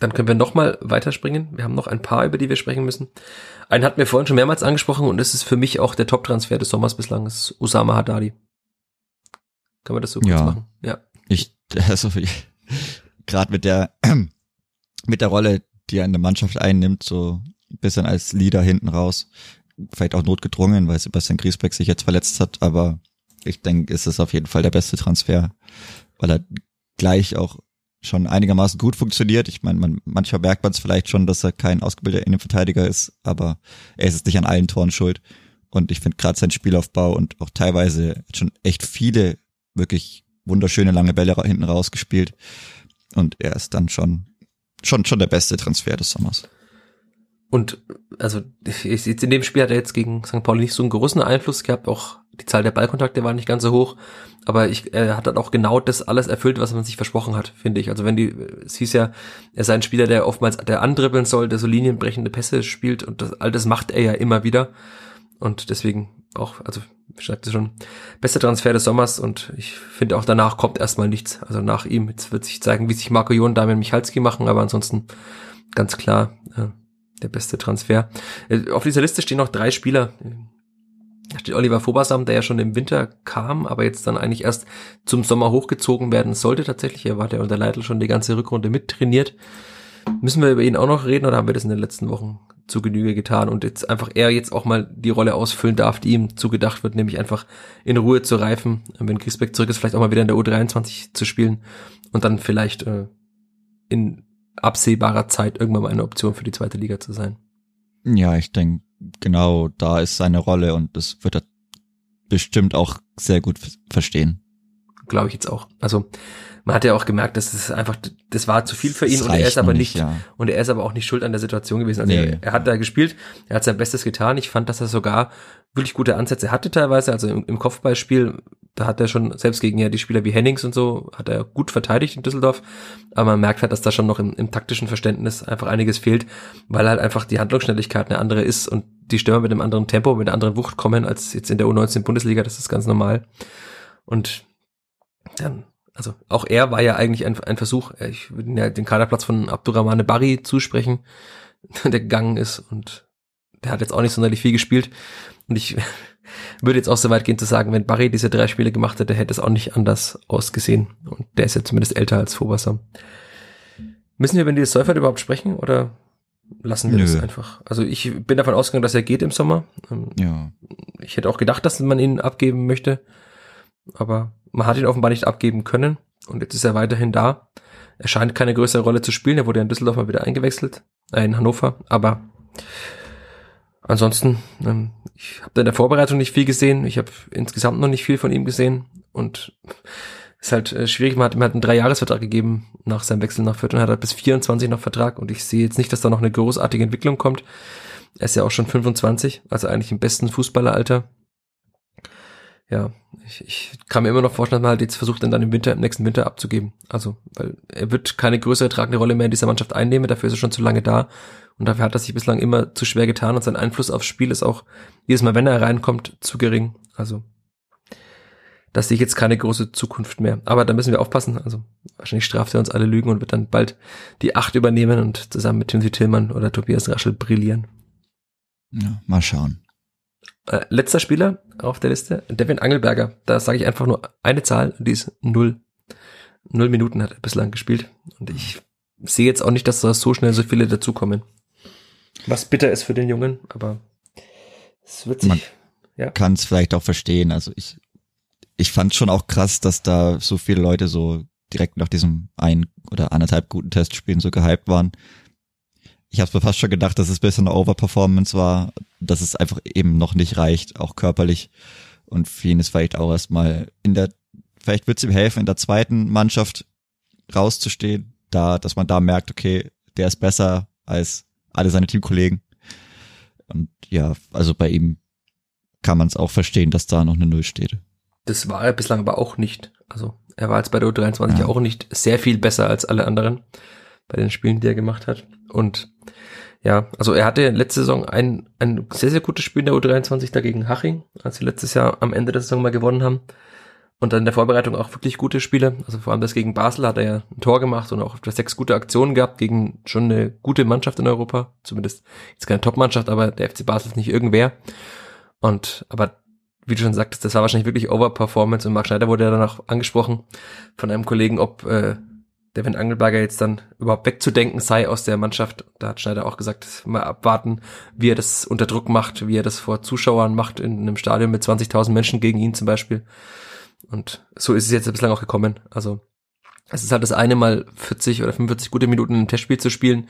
Dann können wir nochmal weiterspringen. Wir haben noch ein paar, über die wir sprechen müssen. Einen hatten wir vorhin schon mehrmals angesprochen und das ist für mich auch der Top-Transfer des Sommers bislang, ist Usama Haddadi. Kann man das so kurz Ja. machen? Ja. Ich, also gerade mit der mit der Rolle, die er in der Mannschaft einnimmt, so ein bisschen als Leader hinten raus, vielleicht auch notgedrungen, weil Sebastian Griesbeck sich jetzt verletzt hat, aber ich denke, ist es auf jeden Fall der beste Transfer, weil er gleich auch schon einigermaßen gut funktioniert. Ich meine, man, manchmal merkt man es vielleicht schon, dass er kein ausgebildeter Innenverteidiger ist, aber er ist nicht an allen Toren schuld. Und ich finde gerade sein Spielaufbau und auch teilweise schon echt viele wirklich wunderschöne lange Bälle hinten rausgespielt. Und er ist dann schon, schon, schon der beste Transfer des Sommers. und also in dem Spiel hat er jetzt gegen St. Pauli nicht so einen großen Einfluss gehabt, auch die Zahl der Ballkontakte war nicht ganz so hoch, aber ich, er hat dann auch genau das alles erfüllt, was man sich versprochen hat, finde ich. Also wenn die, es hieß ja, er sei ein Spieler, der oftmals der andribbeln soll, der so linienbrechende Pässe spielt und das, all das macht er ja immer wieder und deswegen auch, also ich sagte schon, bester Transfer des Sommers und ich finde auch danach kommt erstmal nichts. Also nach ihm, jetzt wird sich zeigen, wie sich Marco Jon, Damian Michalski machen, aber ansonsten ganz klar, äh, der beste Transfer. Äh, auf dieser Liste stehen noch drei Spieler. Da steht Oliver Fobasam, der ja schon im Winter kam, aber jetzt dann eigentlich erst zum Sommer hochgezogen werden sollte tatsächlich. Er war der unter Leitl schon die ganze Rückrunde mittrainiert. Müssen wir über ihn auch noch reden oder haben wir das in den letzten Wochen zu Genüge getan und jetzt einfach er jetzt auch mal die Rolle ausfüllen darf, die ihm zugedacht wird, nämlich einfach in Ruhe zu reifen, wenn Griesbeck zurück ist, vielleicht auch mal wieder in der U23 zu spielen und dann vielleicht äh, in absehbarer Zeit irgendwann mal eine Option für die zweite Liga zu sein. Ja, ich denke, genau da ist seine Rolle und das wird er bestimmt auch sehr gut verstehen. Glaube ich jetzt auch. Also man hat ja auch gemerkt, dass es einfach, das war zu viel für ihn das und er ist aber nicht, ja. und er ist aber auch nicht schuld an der Situation gewesen. Also nee. er, er, hat da gespielt, er hat sein Bestes getan. Ich fand, dass er sogar wirklich gute Ansätze hatte teilweise. Also im, im Kopfballspiel, da hat er schon, selbst gegen ja die Spieler wie Hennings und so, hat er gut verteidigt in Düsseldorf. Aber man merkt halt, dass da schon noch im, im taktischen Verständnis einfach einiges fehlt, weil halt einfach die Handlungsschnelligkeit eine andere ist und die Stürmer mit einem anderen Tempo, mit einer anderen Wucht kommen als jetzt in der U19 Bundesliga. Das ist ganz normal. Und dann also auch er war ja eigentlich ein, ein Versuch, ich würde ja den Kaderplatz von Abdurrahmane Bari zusprechen, der gegangen ist und der hat jetzt auch nicht sonderlich viel gespielt. Und ich würde jetzt auch so weit gehen zu sagen, wenn Barry diese drei Spiele gemacht hätte, hätte es auch nicht anders ausgesehen. Und der ist ja zumindest älter als Fobassam. Müssen wir über die Seufert überhaupt sprechen oder lassen wir Nö. das einfach? Also ich bin davon ausgegangen, dass er geht im Sommer. Ähm, ja. Ich hätte auch gedacht, dass man ihn abgeben möchte aber man hat ihn offenbar nicht abgeben können und jetzt ist er weiterhin da. Er scheint keine größere Rolle zu spielen. Er wurde in Düsseldorf mal wieder eingewechselt, äh, in Hannover, aber ansonsten, ähm, ich habe in der Vorbereitung nicht viel gesehen. Ich habe insgesamt noch nicht viel von ihm gesehen und ist halt äh, schwierig. Man hat ihm halt einen Dreijahresvertrag gegeben nach seinem Wechsel nach Fürth und hat halt bis 24 noch Vertrag und ich sehe jetzt nicht, dass da noch eine großartige Entwicklung kommt. Er ist ja auch schon 25, also eigentlich im besten Fußballeralter ja, ich, ich kann mir immer noch vorstellen, dass man halt jetzt versucht, dann, dann im Winter, im nächsten Winter abzugeben. Also, weil er wird keine größere tragende Rolle mehr in dieser Mannschaft einnehmen, dafür ist er schon zu lange da. Und dafür hat er sich bislang immer zu schwer getan und sein Einfluss aufs Spiel ist auch jedes Mal, wenn er reinkommt, zu gering. Also, das sehe ich jetzt keine große Zukunft mehr. Aber da müssen wir aufpassen. Also, wahrscheinlich straft er uns alle Lügen und wird dann bald die Acht übernehmen und zusammen mit Timothy Tillmann oder Tobias Raschel brillieren. Ja, mal schauen. Äh, letzter Spieler auf der Liste, Devin Angelberger. Da sage ich einfach nur eine Zahl, die ist null. Null Minuten hat er bislang gespielt. Und ich sehe jetzt auch nicht, dass da so schnell so viele dazukommen. Was bitter ist für den Jungen, aber es wird sich. Man ja. kann es vielleicht auch verstehen. Also ich, ich fand schon auch krass, dass da so viele Leute so direkt nach diesem ein oder anderthalb guten Testspielen so gehypt waren ich habe mir fast schon gedacht, dass es ein bisschen eine Overperformance war, dass es einfach eben noch nicht reicht, auch körperlich. Und für ihn ist vielleicht auch erstmal in der, vielleicht wird es ihm helfen, in der zweiten Mannschaft rauszustehen, da, dass man da merkt, okay, der ist besser als alle seine Teamkollegen. Und ja, also bei ihm kann man es auch verstehen, dass da noch eine Null steht. Das war er bislang aber auch nicht. Also er war jetzt bei der U23 ja. auch nicht sehr viel besser als alle anderen bei den Spielen, die er gemacht hat. Und ja, also er hatte letzte Saison ein, ein sehr, sehr gutes Spiel in der U23 dagegen Haching, als sie letztes Jahr am Ende der Saison mal gewonnen haben. Und dann in der Vorbereitung auch wirklich gute Spiele. Also vor allem das gegen Basel hat er ja ein Tor gemacht und auch sechs gute Aktionen gehabt gegen schon eine gute Mannschaft in Europa. Zumindest jetzt keine Top-Mannschaft, aber der FC Basel ist nicht irgendwer. Und aber wie du schon sagtest, das war wahrscheinlich wirklich Overperformance und Marc Schneider wurde ja dann auch angesprochen von einem Kollegen, ob äh, Devin Angelberger jetzt dann überhaupt wegzudenken sei aus der Mannschaft. Da hat Schneider auch gesagt, mal abwarten, wie er das unter Druck macht, wie er das vor Zuschauern macht in einem Stadion mit 20.000 Menschen gegen ihn zum Beispiel. Und so ist es jetzt bislang auch gekommen. Also es ist halt das eine Mal 40 oder 45 gute Minuten im Testspiel zu spielen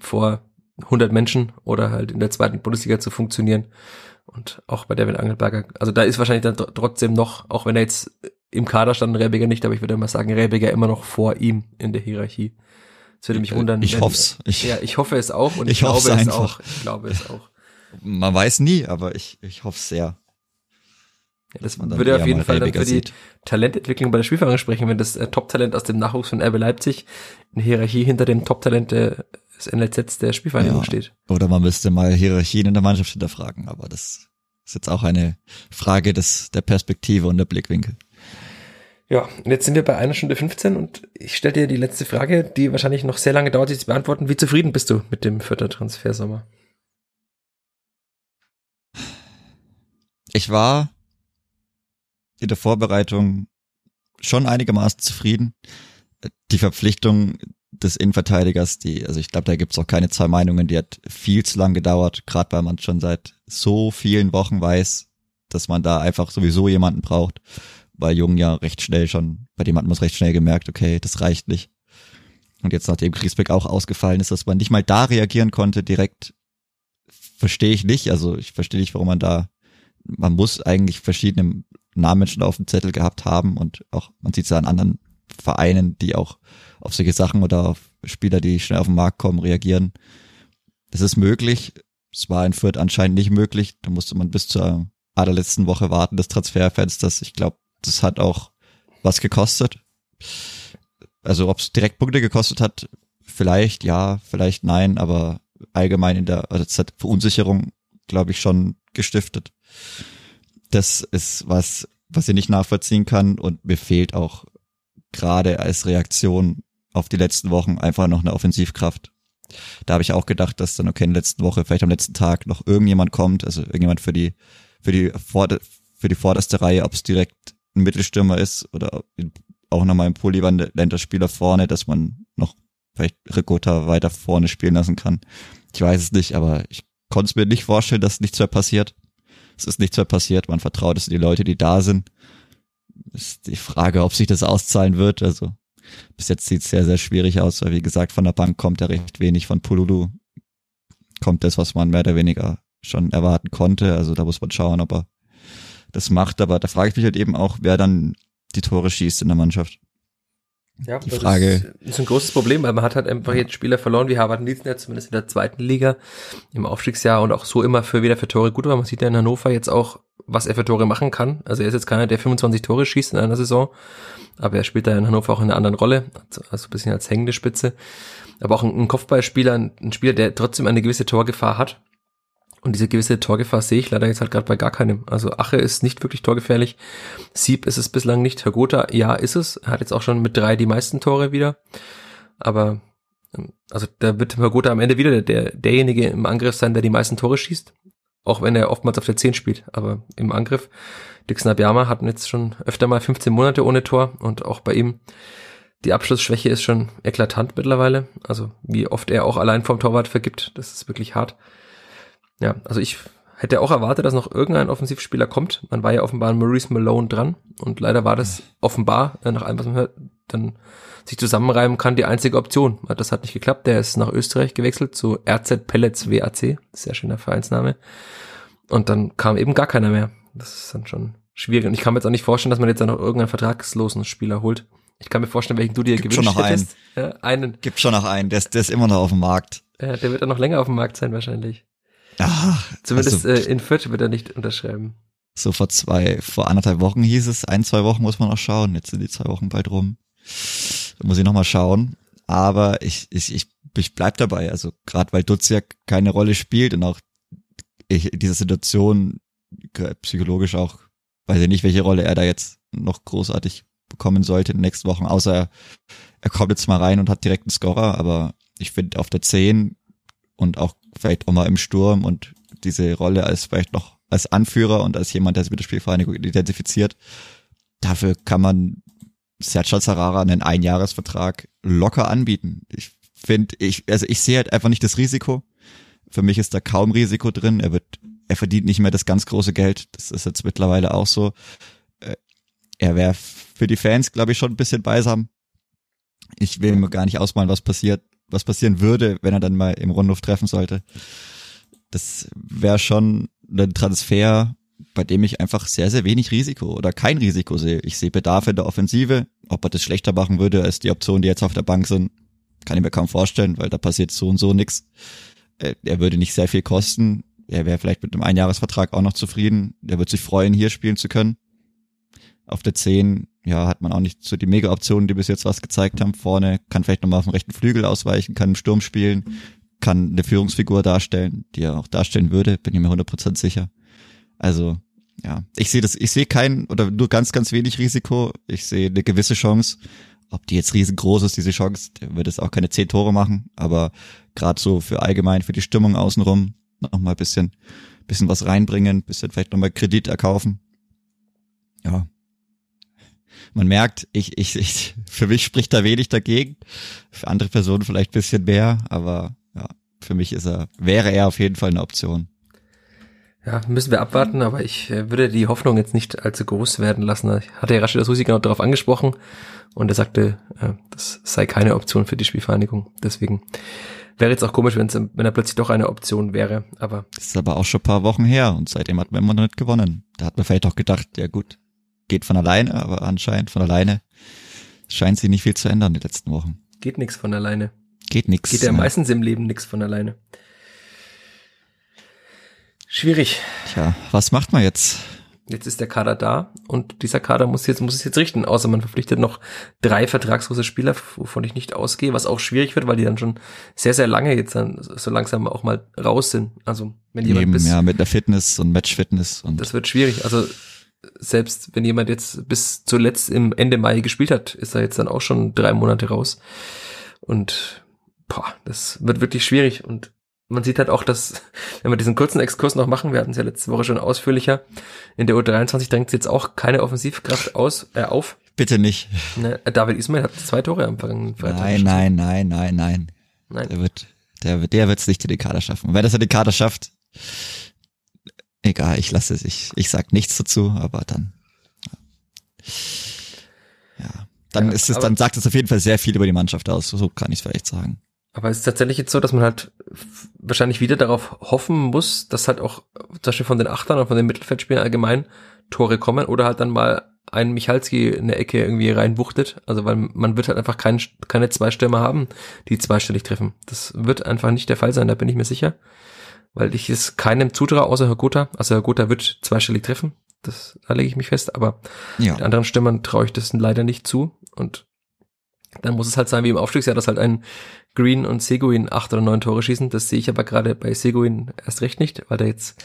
vor 100 Menschen oder halt in der zweiten Bundesliga zu funktionieren. Und auch bei Devin Angelberger, also da ist wahrscheinlich dann trotzdem noch, auch wenn er jetzt im Kader stand Rebiger nicht, aber ich würde mal sagen, Rebiger immer noch vor ihm in der Hierarchie. Es würde mich wundern. Ich hoff's. Ich, ja, ich hoffe es auch und ich ich, glaube es auch. Ich glaube es auch. Man weiß nie, aber ich, ich hoffe sehr. Ja, das würde auf jeden Fall dann für die sieht. Talententwicklung bei der Spielvereinigung sprechen, wenn das äh, Top-Talent aus dem Nachwuchs von RB Leipzig in Hierarchie hinter dem Top-Talent der- des NLZ der Spielvereinigung Ja. steht. Oder man müsste mal Hierarchien in der Mannschaft hinterfragen, aber das ist jetzt auch eine Frage des, der Perspektive und der Blickwinkel. Ja, und jetzt sind wir bei einer Stunde 15 und ich stelle dir die letzte Frage, die wahrscheinlich noch sehr lange dauert, sie zu beantworten. Wie zufrieden bist du mit dem vierter Transfersommer? Ich war in der Vorbereitung schon einigermaßen zufrieden. Die Verpflichtung des Innenverteidigers, die, also ich glaube, da gibt's auch keine zwei Meinungen, die hat viel zu lang gedauert, gerade weil man schon seit so vielen Wochen weiß, dass man da einfach sowieso jemanden braucht. Bei Jung ja recht schnell schon, bei dem hat man es recht schnell gemerkt, okay, das reicht nicht. Und jetzt nachdem Griesbeck auch ausgefallen ist, dass man nicht mal da reagieren konnte direkt, verstehe ich nicht. Also ich verstehe nicht, warum man da, man muss eigentlich verschiedene Namen schon auf dem Zettel gehabt haben und auch, man sieht es ja an anderen Vereinen, die auch auf solche Sachen oder auf Spieler, die schnell auf den Markt kommen, reagieren. Das ist möglich. Es war in Fürth anscheinend nicht möglich. Da musste man bis zur allerletzten Woche warten des Transferfensters. Ich glaube, das hat auch was gekostet. Also ob es direkt Punkte gekostet hat, vielleicht ja, vielleicht nein, aber allgemein in der, also es hat Verunsicherung, glaube ich, schon gestiftet. Das ist was, was ich nicht nachvollziehen kann und mir fehlt auch gerade als Reaktion auf die letzten Wochen einfach noch eine Offensivkraft. Da habe ich auch gedacht, dass dann okay in der letzten Woche, vielleicht am letzten Tag noch irgendjemand kommt, also irgendjemand für die für die Vorder für die vorderste Reihe, ob es direkt ein Mittelstürmer ist oder auch nochmal ein polyvalenter Spieler vorne, dass man noch vielleicht Ricotta weiter vorne spielen lassen kann. Ich weiß es nicht, aber ich konnte es mir nicht vorstellen, dass nichts mehr passiert. Es ist nichts mehr passiert. Man vertraut es in die Leute, die da sind. Ist die Frage, ob sich das auszahlen wird. Also bis jetzt sieht es sehr, sehr schwierig aus, weil wie gesagt, von der Bank kommt ja recht wenig. Von Pululu kommt das, was man mehr oder weniger schon erwarten konnte. Also da muss man schauen, ob er das macht. Aber da frage ich mich halt eben auch, wer dann die Tore schießt in der Mannschaft. Ja, Die das Frage- ist, ist ein großes Problem, weil man hat halt einfach jetzt Spieler verloren wie Harvard Nielsen, zumindest in der zweiten Liga im Aufstiegsjahr und auch so immer für wieder für Tore gut war. Man sieht ja in Hannover jetzt auch, was er für Tore machen kann. Also er ist jetzt keiner, der 25 Tore schießt in einer Saison, aber er spielt da in Hannover auch in einer anderen Rolle, also, ein bisschen als hängende Spitze. Aber auch ein, Kopfballspieler, ein, Spieler, der trotzdem eine gewisse Torgefahr hat. Und diese gewisse Torgefahr sehe ich leider jetzt halt gerade bei gar keinem. Also Ache ist nicht wirklich torgefährlich. Sieb ist es bislang nicht. Hergotha, ja, ist es. Er hat jetzt auch schon mit drei die meisten Tore wieder. Aber, ähm, also da wird Hergotha am Ende wieder der, der, derjenige im Angriff sein, der die meisten Tore schießt. Auch wenn er oftmals auf der 10 spielt. Aber im Angriff, Dixon Abiyama hatten jetzt schon öfter mal 15 Monate ohne Tor. Und auch bei ihm, die Abschlussschwäche ist schon eklatant mittlerweile. Also wie oft er auch allein vom Torwart vergibt, das ist wirklich hart. Ja, also ich hätte auch erwartet, dass noch irgendein Offensivspieler kommt. Man war ja offenbar an Maurice Malone dran und leider war das offenbar, äh, nach allem, was man hört, dann sich zusammenreiben kann, die einzige Option. Das hat nicht geklappt. Der ist nach Österreich gewechselt zu RZ Pellets WAC. Sehr schöner Vereinsname. Und dann kam eben gar keiner mehr. Das ist dann schon schwierig. Und ich kann mir jetzt auch nicht vorstellen, dass man jetzt dann noch irgendeinen vertragslosen Spieler holt. Ich kann mir vorstellen, welchen du dir Gibt gewünscht schon noch hättest. Ja, einen. Gibt schon noch einen, der ist, der ist immer noch auf dem Markt. Ja, der wird dann noch länger auf dem Markt sein wahrscheinlich. Ah, Zumindest also, äh, in Fürth wird er nicht unterschreiben. so vor zwei, vor anderthalb Wochen hieß es, ein, zwei Wochen muss man noch schauen. Jetzt sind die zwei Wochen bald rum. Da muss ich noch mal schauen. Aber ich, ich, ich, ich bleib dabei. Also gerade weil Duziak keine Rolle spielt und auch ich, diese Situation psychologisch auch, weiß ich nicht, welche Rolle er da jetzt noch großartig bekommen sollte in den nächsten Wochen, außer er, er kommt jetzt mal rein und hat direkt einen Scorer, aber ich finde auf der 10 und auch vielleicht auch mal im Sturm und diese Rolle als vielleicht noch als Anführer und als jemand, der sich mit der Spielvereinigung identifiziert, dafür kann man Sergio Zarara einen Einjahresvertrag locker anbieten. Ich finde, ich, also ich sehe halt einfach nicht das Risiko. Für mich ist da kaum Risiko drin. Er wird, er verdient nicht mehr das ganz große Geld. Das ist jetzt mittlerweile auch so. Äh, Er wäre für die Fans, glaube ich, schon ein bisschen beisam. Ich will mir gar nicht ausmalen, was passiert, was passieren würde, wenn er dann mal im Rundhof treffen sollte. Das wäre schon ein Transfer, bei dem ich einfach sehr, sehr wenig Risiko oder kein Risiko sehe. Ich sehe Bedarf in der Offensive. Ob er das schlechter machen würde als die Optionen, die jetzt auf der Bank sind, kann ich mir kaum vorstellen, weil da passiert so und so nix. Äh, er würde nicht sehr viel kosten. Er wäre vielleicht mit einem Einjahresvertrag auch noch zufrieden. Er würde sich freuen, hier spielen zu können. Auf der 10, ja, hat man auch nicht so die Mega-Optionen, die bis jetzt was gezeigt haben. Vorne kann vielleicht nochmal auf dem rechten Flügel ausweichen, kann im Sturm spielen, kann eine Führungsfigur darstellen, die er auch darstellen würde, bin ich mir 100% sicher. Also, ja, ich sehe das, ich sehe kein oder nur ganz, ganz wenig Risiko. Ich sehe eine gewisse Chance. Ob die jetzt riesengroß ist, diese Chance, der wird es auch keine zehn Tore machen, aber gerade so für allgemein, für die Stimmung außenrum, noch mal ein bisschen, bisschen was reinbringen, bisschen vielleicht noch mal Kredit erkaufen. Ja. Man merkt, ich, ich, ich, für mich spricht da wenig dagegen. Für andere Personen vielleicht ein bisschen mehr, aber ja, für mich ist er, wäre er auf jeden Fall eine Option. Ja, müssen wir abwarten, aber ich äh, würde die Hoffnung jetzt nicht allzu groß werden lassen. Ich hatte ja Rashid Susi genau darauf angesprochen und er sagte, äh, das sei keine Option für die Spielvereinigung. Deswegen wäre jetzt auch komisch, wenn er plötzlich doch eine Option wäre. Aber das ist aber auch schon ein paar Wochen her und seitdem hat man immer noch nicht gewonnen. Da hat man vielleicht auch gedacht, ja gut, geht von alleine, aber anscheinend von alleine scheint sich nicht viel zu ändern die letzten Wochen. Geht nichts von alleine. Geht nichts. Geht ja meistens im Leben nichts von alleine. Schwierig. Tja, was macht man jetzt? Jetzt ist der Kader da und dieser Kader muss jetzt muss es jetzt richten, außer man verpflichtet noch drei vertragslose Spieler, wovon ich nicht ausgehe, was auch schwierig wird, weil die dann schon sehr sehr lange jetzt dann so langsam auch mal raus sind. Also wenn jemand Eben, bis, ja mit der Fitness und Matchfitness und das wird schwierig. Also selbst wenn jemand jetzt bis zuletzt im Ende Mai gespielt hat, ist er jetzt dann auch schon drei Monate raus und boah, das wird wirklich schwierig und man sieht halt auch, dass, wenn wir diesen kurzen Exkurs noch machen, wir hatten es ja letzte Woche schon ausführlicher, in der U23 drängt jetzt auch keine Offensivkraft aus, äh, auf. Bitte nicht. Ne, David Ismail hat zwei Tore am vergangenen Freitag. Nein, nein, nein, nein, nein. Nein. Der wird, der, der wird's nicht in die Kader schaffen. Und wenn das in die Kader schafft, egal, ich lasse es, ich, ich sag nichts dazu, aber dann, ja. Dann ja, ist es, dann sagt es auf jeden Fall sehr viel über die Mannschaft aus. So kann ich es vielleicht sagen. Aber es ist tatsächlich jetzt so, dass man halt wahrscheinlich wieder darauf hoffen muss, dass halt auch zum Beispiel von den Achtern und von den Mittelfeldspielern allgemein Tore kommen oder halt dann mal ein Michalski in der Ecke irgendwie reinwuchtet. Also weil man wird halt einfach kein, keine zwei Stürmer haben, die zweistellig treffen. Das wird einfach nicht der Fall sein, da bin ich mir sicher. Weil ich es keinem zutraue, außer Herr Gotha. Also Herr Gotha wird zweistellig treffen. Das, da lege ich mich fest. Aber ja. den anderen Stürmern traue ich das leider nicht zu. Und dann muss es halt sein wie im Aufstiegsjahr, dass halt ein Green und Seguin acht oder neun Tore schießen. Das sehe ich aber gerade bei Seguin erst recht nicht, weil der jetzt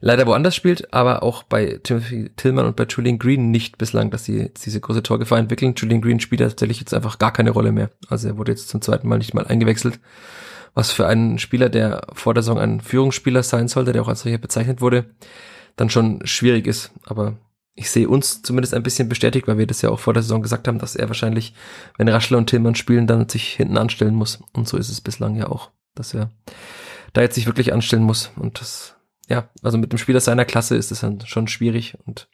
leider woanders spielt, aber auch bei Timothy Tillman und bei Julian Green nicht bislang, dass sie jetzt diese große Torgefahr entwickeln. Julian Green spielt tatsächlich jetzt einfach gar keine Rolle mehr. Also er wurde jetzt zum zweiten Mal nicht mal eingewechselt. Was für einen Spieler, der vor der Saison ein Führungsspieler sein sollte, der auch als solcher bezeichnet wurde, dann schon schwierig ist. Aber ich sehe uns zumindest ein bisschen bestätigt, weil wir das ja auch vor der Saison gesagt haben, dass er wahrscheinlich, wenn Raschler und Tillmann spielen, dann sich hinten anstellen muss. Und so ist es bislang ja auch, dass er da jetzt sich wirklich anstellen muss. Und das, ja, also mit dem Spieler seiner Klasse ist es dann schon schwierig und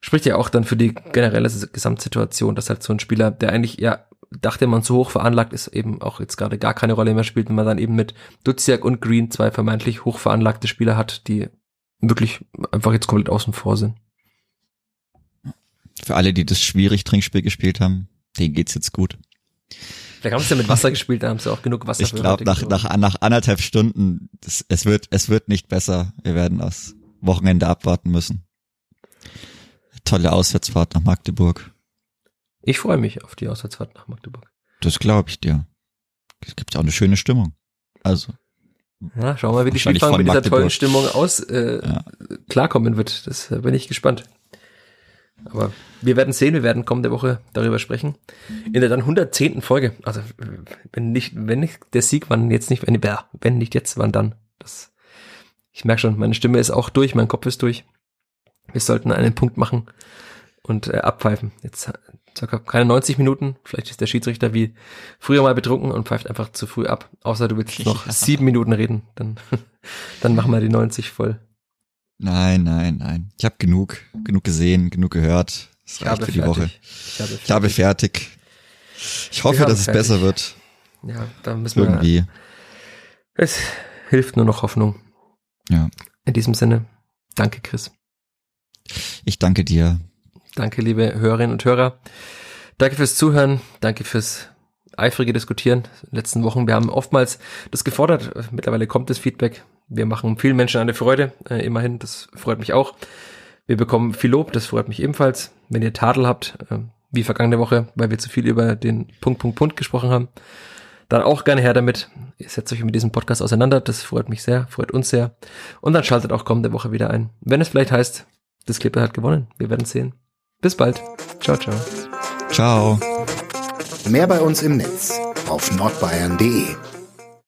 spricht ja auch dann für die generelle Gesamtsituation, dass halt so ein Spieler, der eigentlich, ja, dachte man zu hoch veranlagt ist, eben auch jetzt gerade gar keine Rolle mehr spielt, wenn man dann eben mit Duziak und Green zwei vermeintlich hoch veranlagte Spieler hat, die wirklich einfach jetzt komplett außen vor sind. Für alle, die das schwierig Trinkspiel gespielt haben, denen geht's jetzt gut. Vielleicht haben sie ja mit Wasser gespielt, da haben sie auch genug Wasser. Ich glaube, nach, nach, nach anderthalb Stunden, das, es wird, es wird nicht besser. Wir werden das Wochenende abwarten müssen. Tolle Auswärtsfahrt nach Magdeburg. Ich freue mich auf die Auswärtsfahrt nach Magdeburg. Das glaube ich dir. Es gibt auch eine schöne Stimmung. Also. Ja, schauen wir mal, wie die Spielfang mit dieser tollen Stimmung aus äh, ja. klarkommen wird. Das bin ich gespannt. Aber wir werden sehen, wir werden kommende Woche darüber sprechen. In der dann 110. Folge. Also, wenn nicht, wenn nicht der Sieg, wann jetzt nicht, wenn, wenn nicht jetzt, wann dann? Das, ich merke schon, meine Stimme ist auch durch, mein Kopf ist durch. Wir sollten einen Punkt machen und äh, abpfeifen. Jetzt circa keine 90 Minuten. Vielleicht ist der Schiedsrichter wie früher mal betrunken und pfeift einfach zu früh ab. Außer du willst noch sieben Minuten reden, dann, dann machen wir die 90 voll. Nein, nein, nein. Ich habe genug, genug gesehen, genug gehört. Das reicht für die fertig. Woche. Ich habe fertig. Ich, habe fertig. ich hoffe, dass es fertig. besser wird. Ja, da müssen Irgendwie. wir. Es hilft nur noch Hoffnung. Ja. In diesem Sinne, danke, Chris. Ich danke dir. Danke, liebe Hörerinnen und Hörer. Danke fürs Zuhören. Danke fürs eifrige Diskutieren in den letzten Wochen. Wir haben oftmals das gefordert. Mittlerweile kommt das Feedback. Wir machen vielen Menschen eine Freude, äh, immerhin. Das freut mich auch. Wir bekommen viel Lob, das freut mich ebenfalls. Wenn ihr Tadel habt, äh, wie vergangene Woche, weil wir zu viel über den Punkt, Punkt, Punkt gesprochen haben, dann auch gerne her damit. Ihr setzt euch mit diesem Podcast auseinander. Das freut mich sehr, freut uns sehr. Und dann schaltet auch kommende Woche wieder ein. Wenn es vielleicht heißt, das Clipper hat gewonnen. Wir werden sehen. Bis bald. Ciao, ciao. Ciao. Mehr bei uns im Netz auf nordbayern.de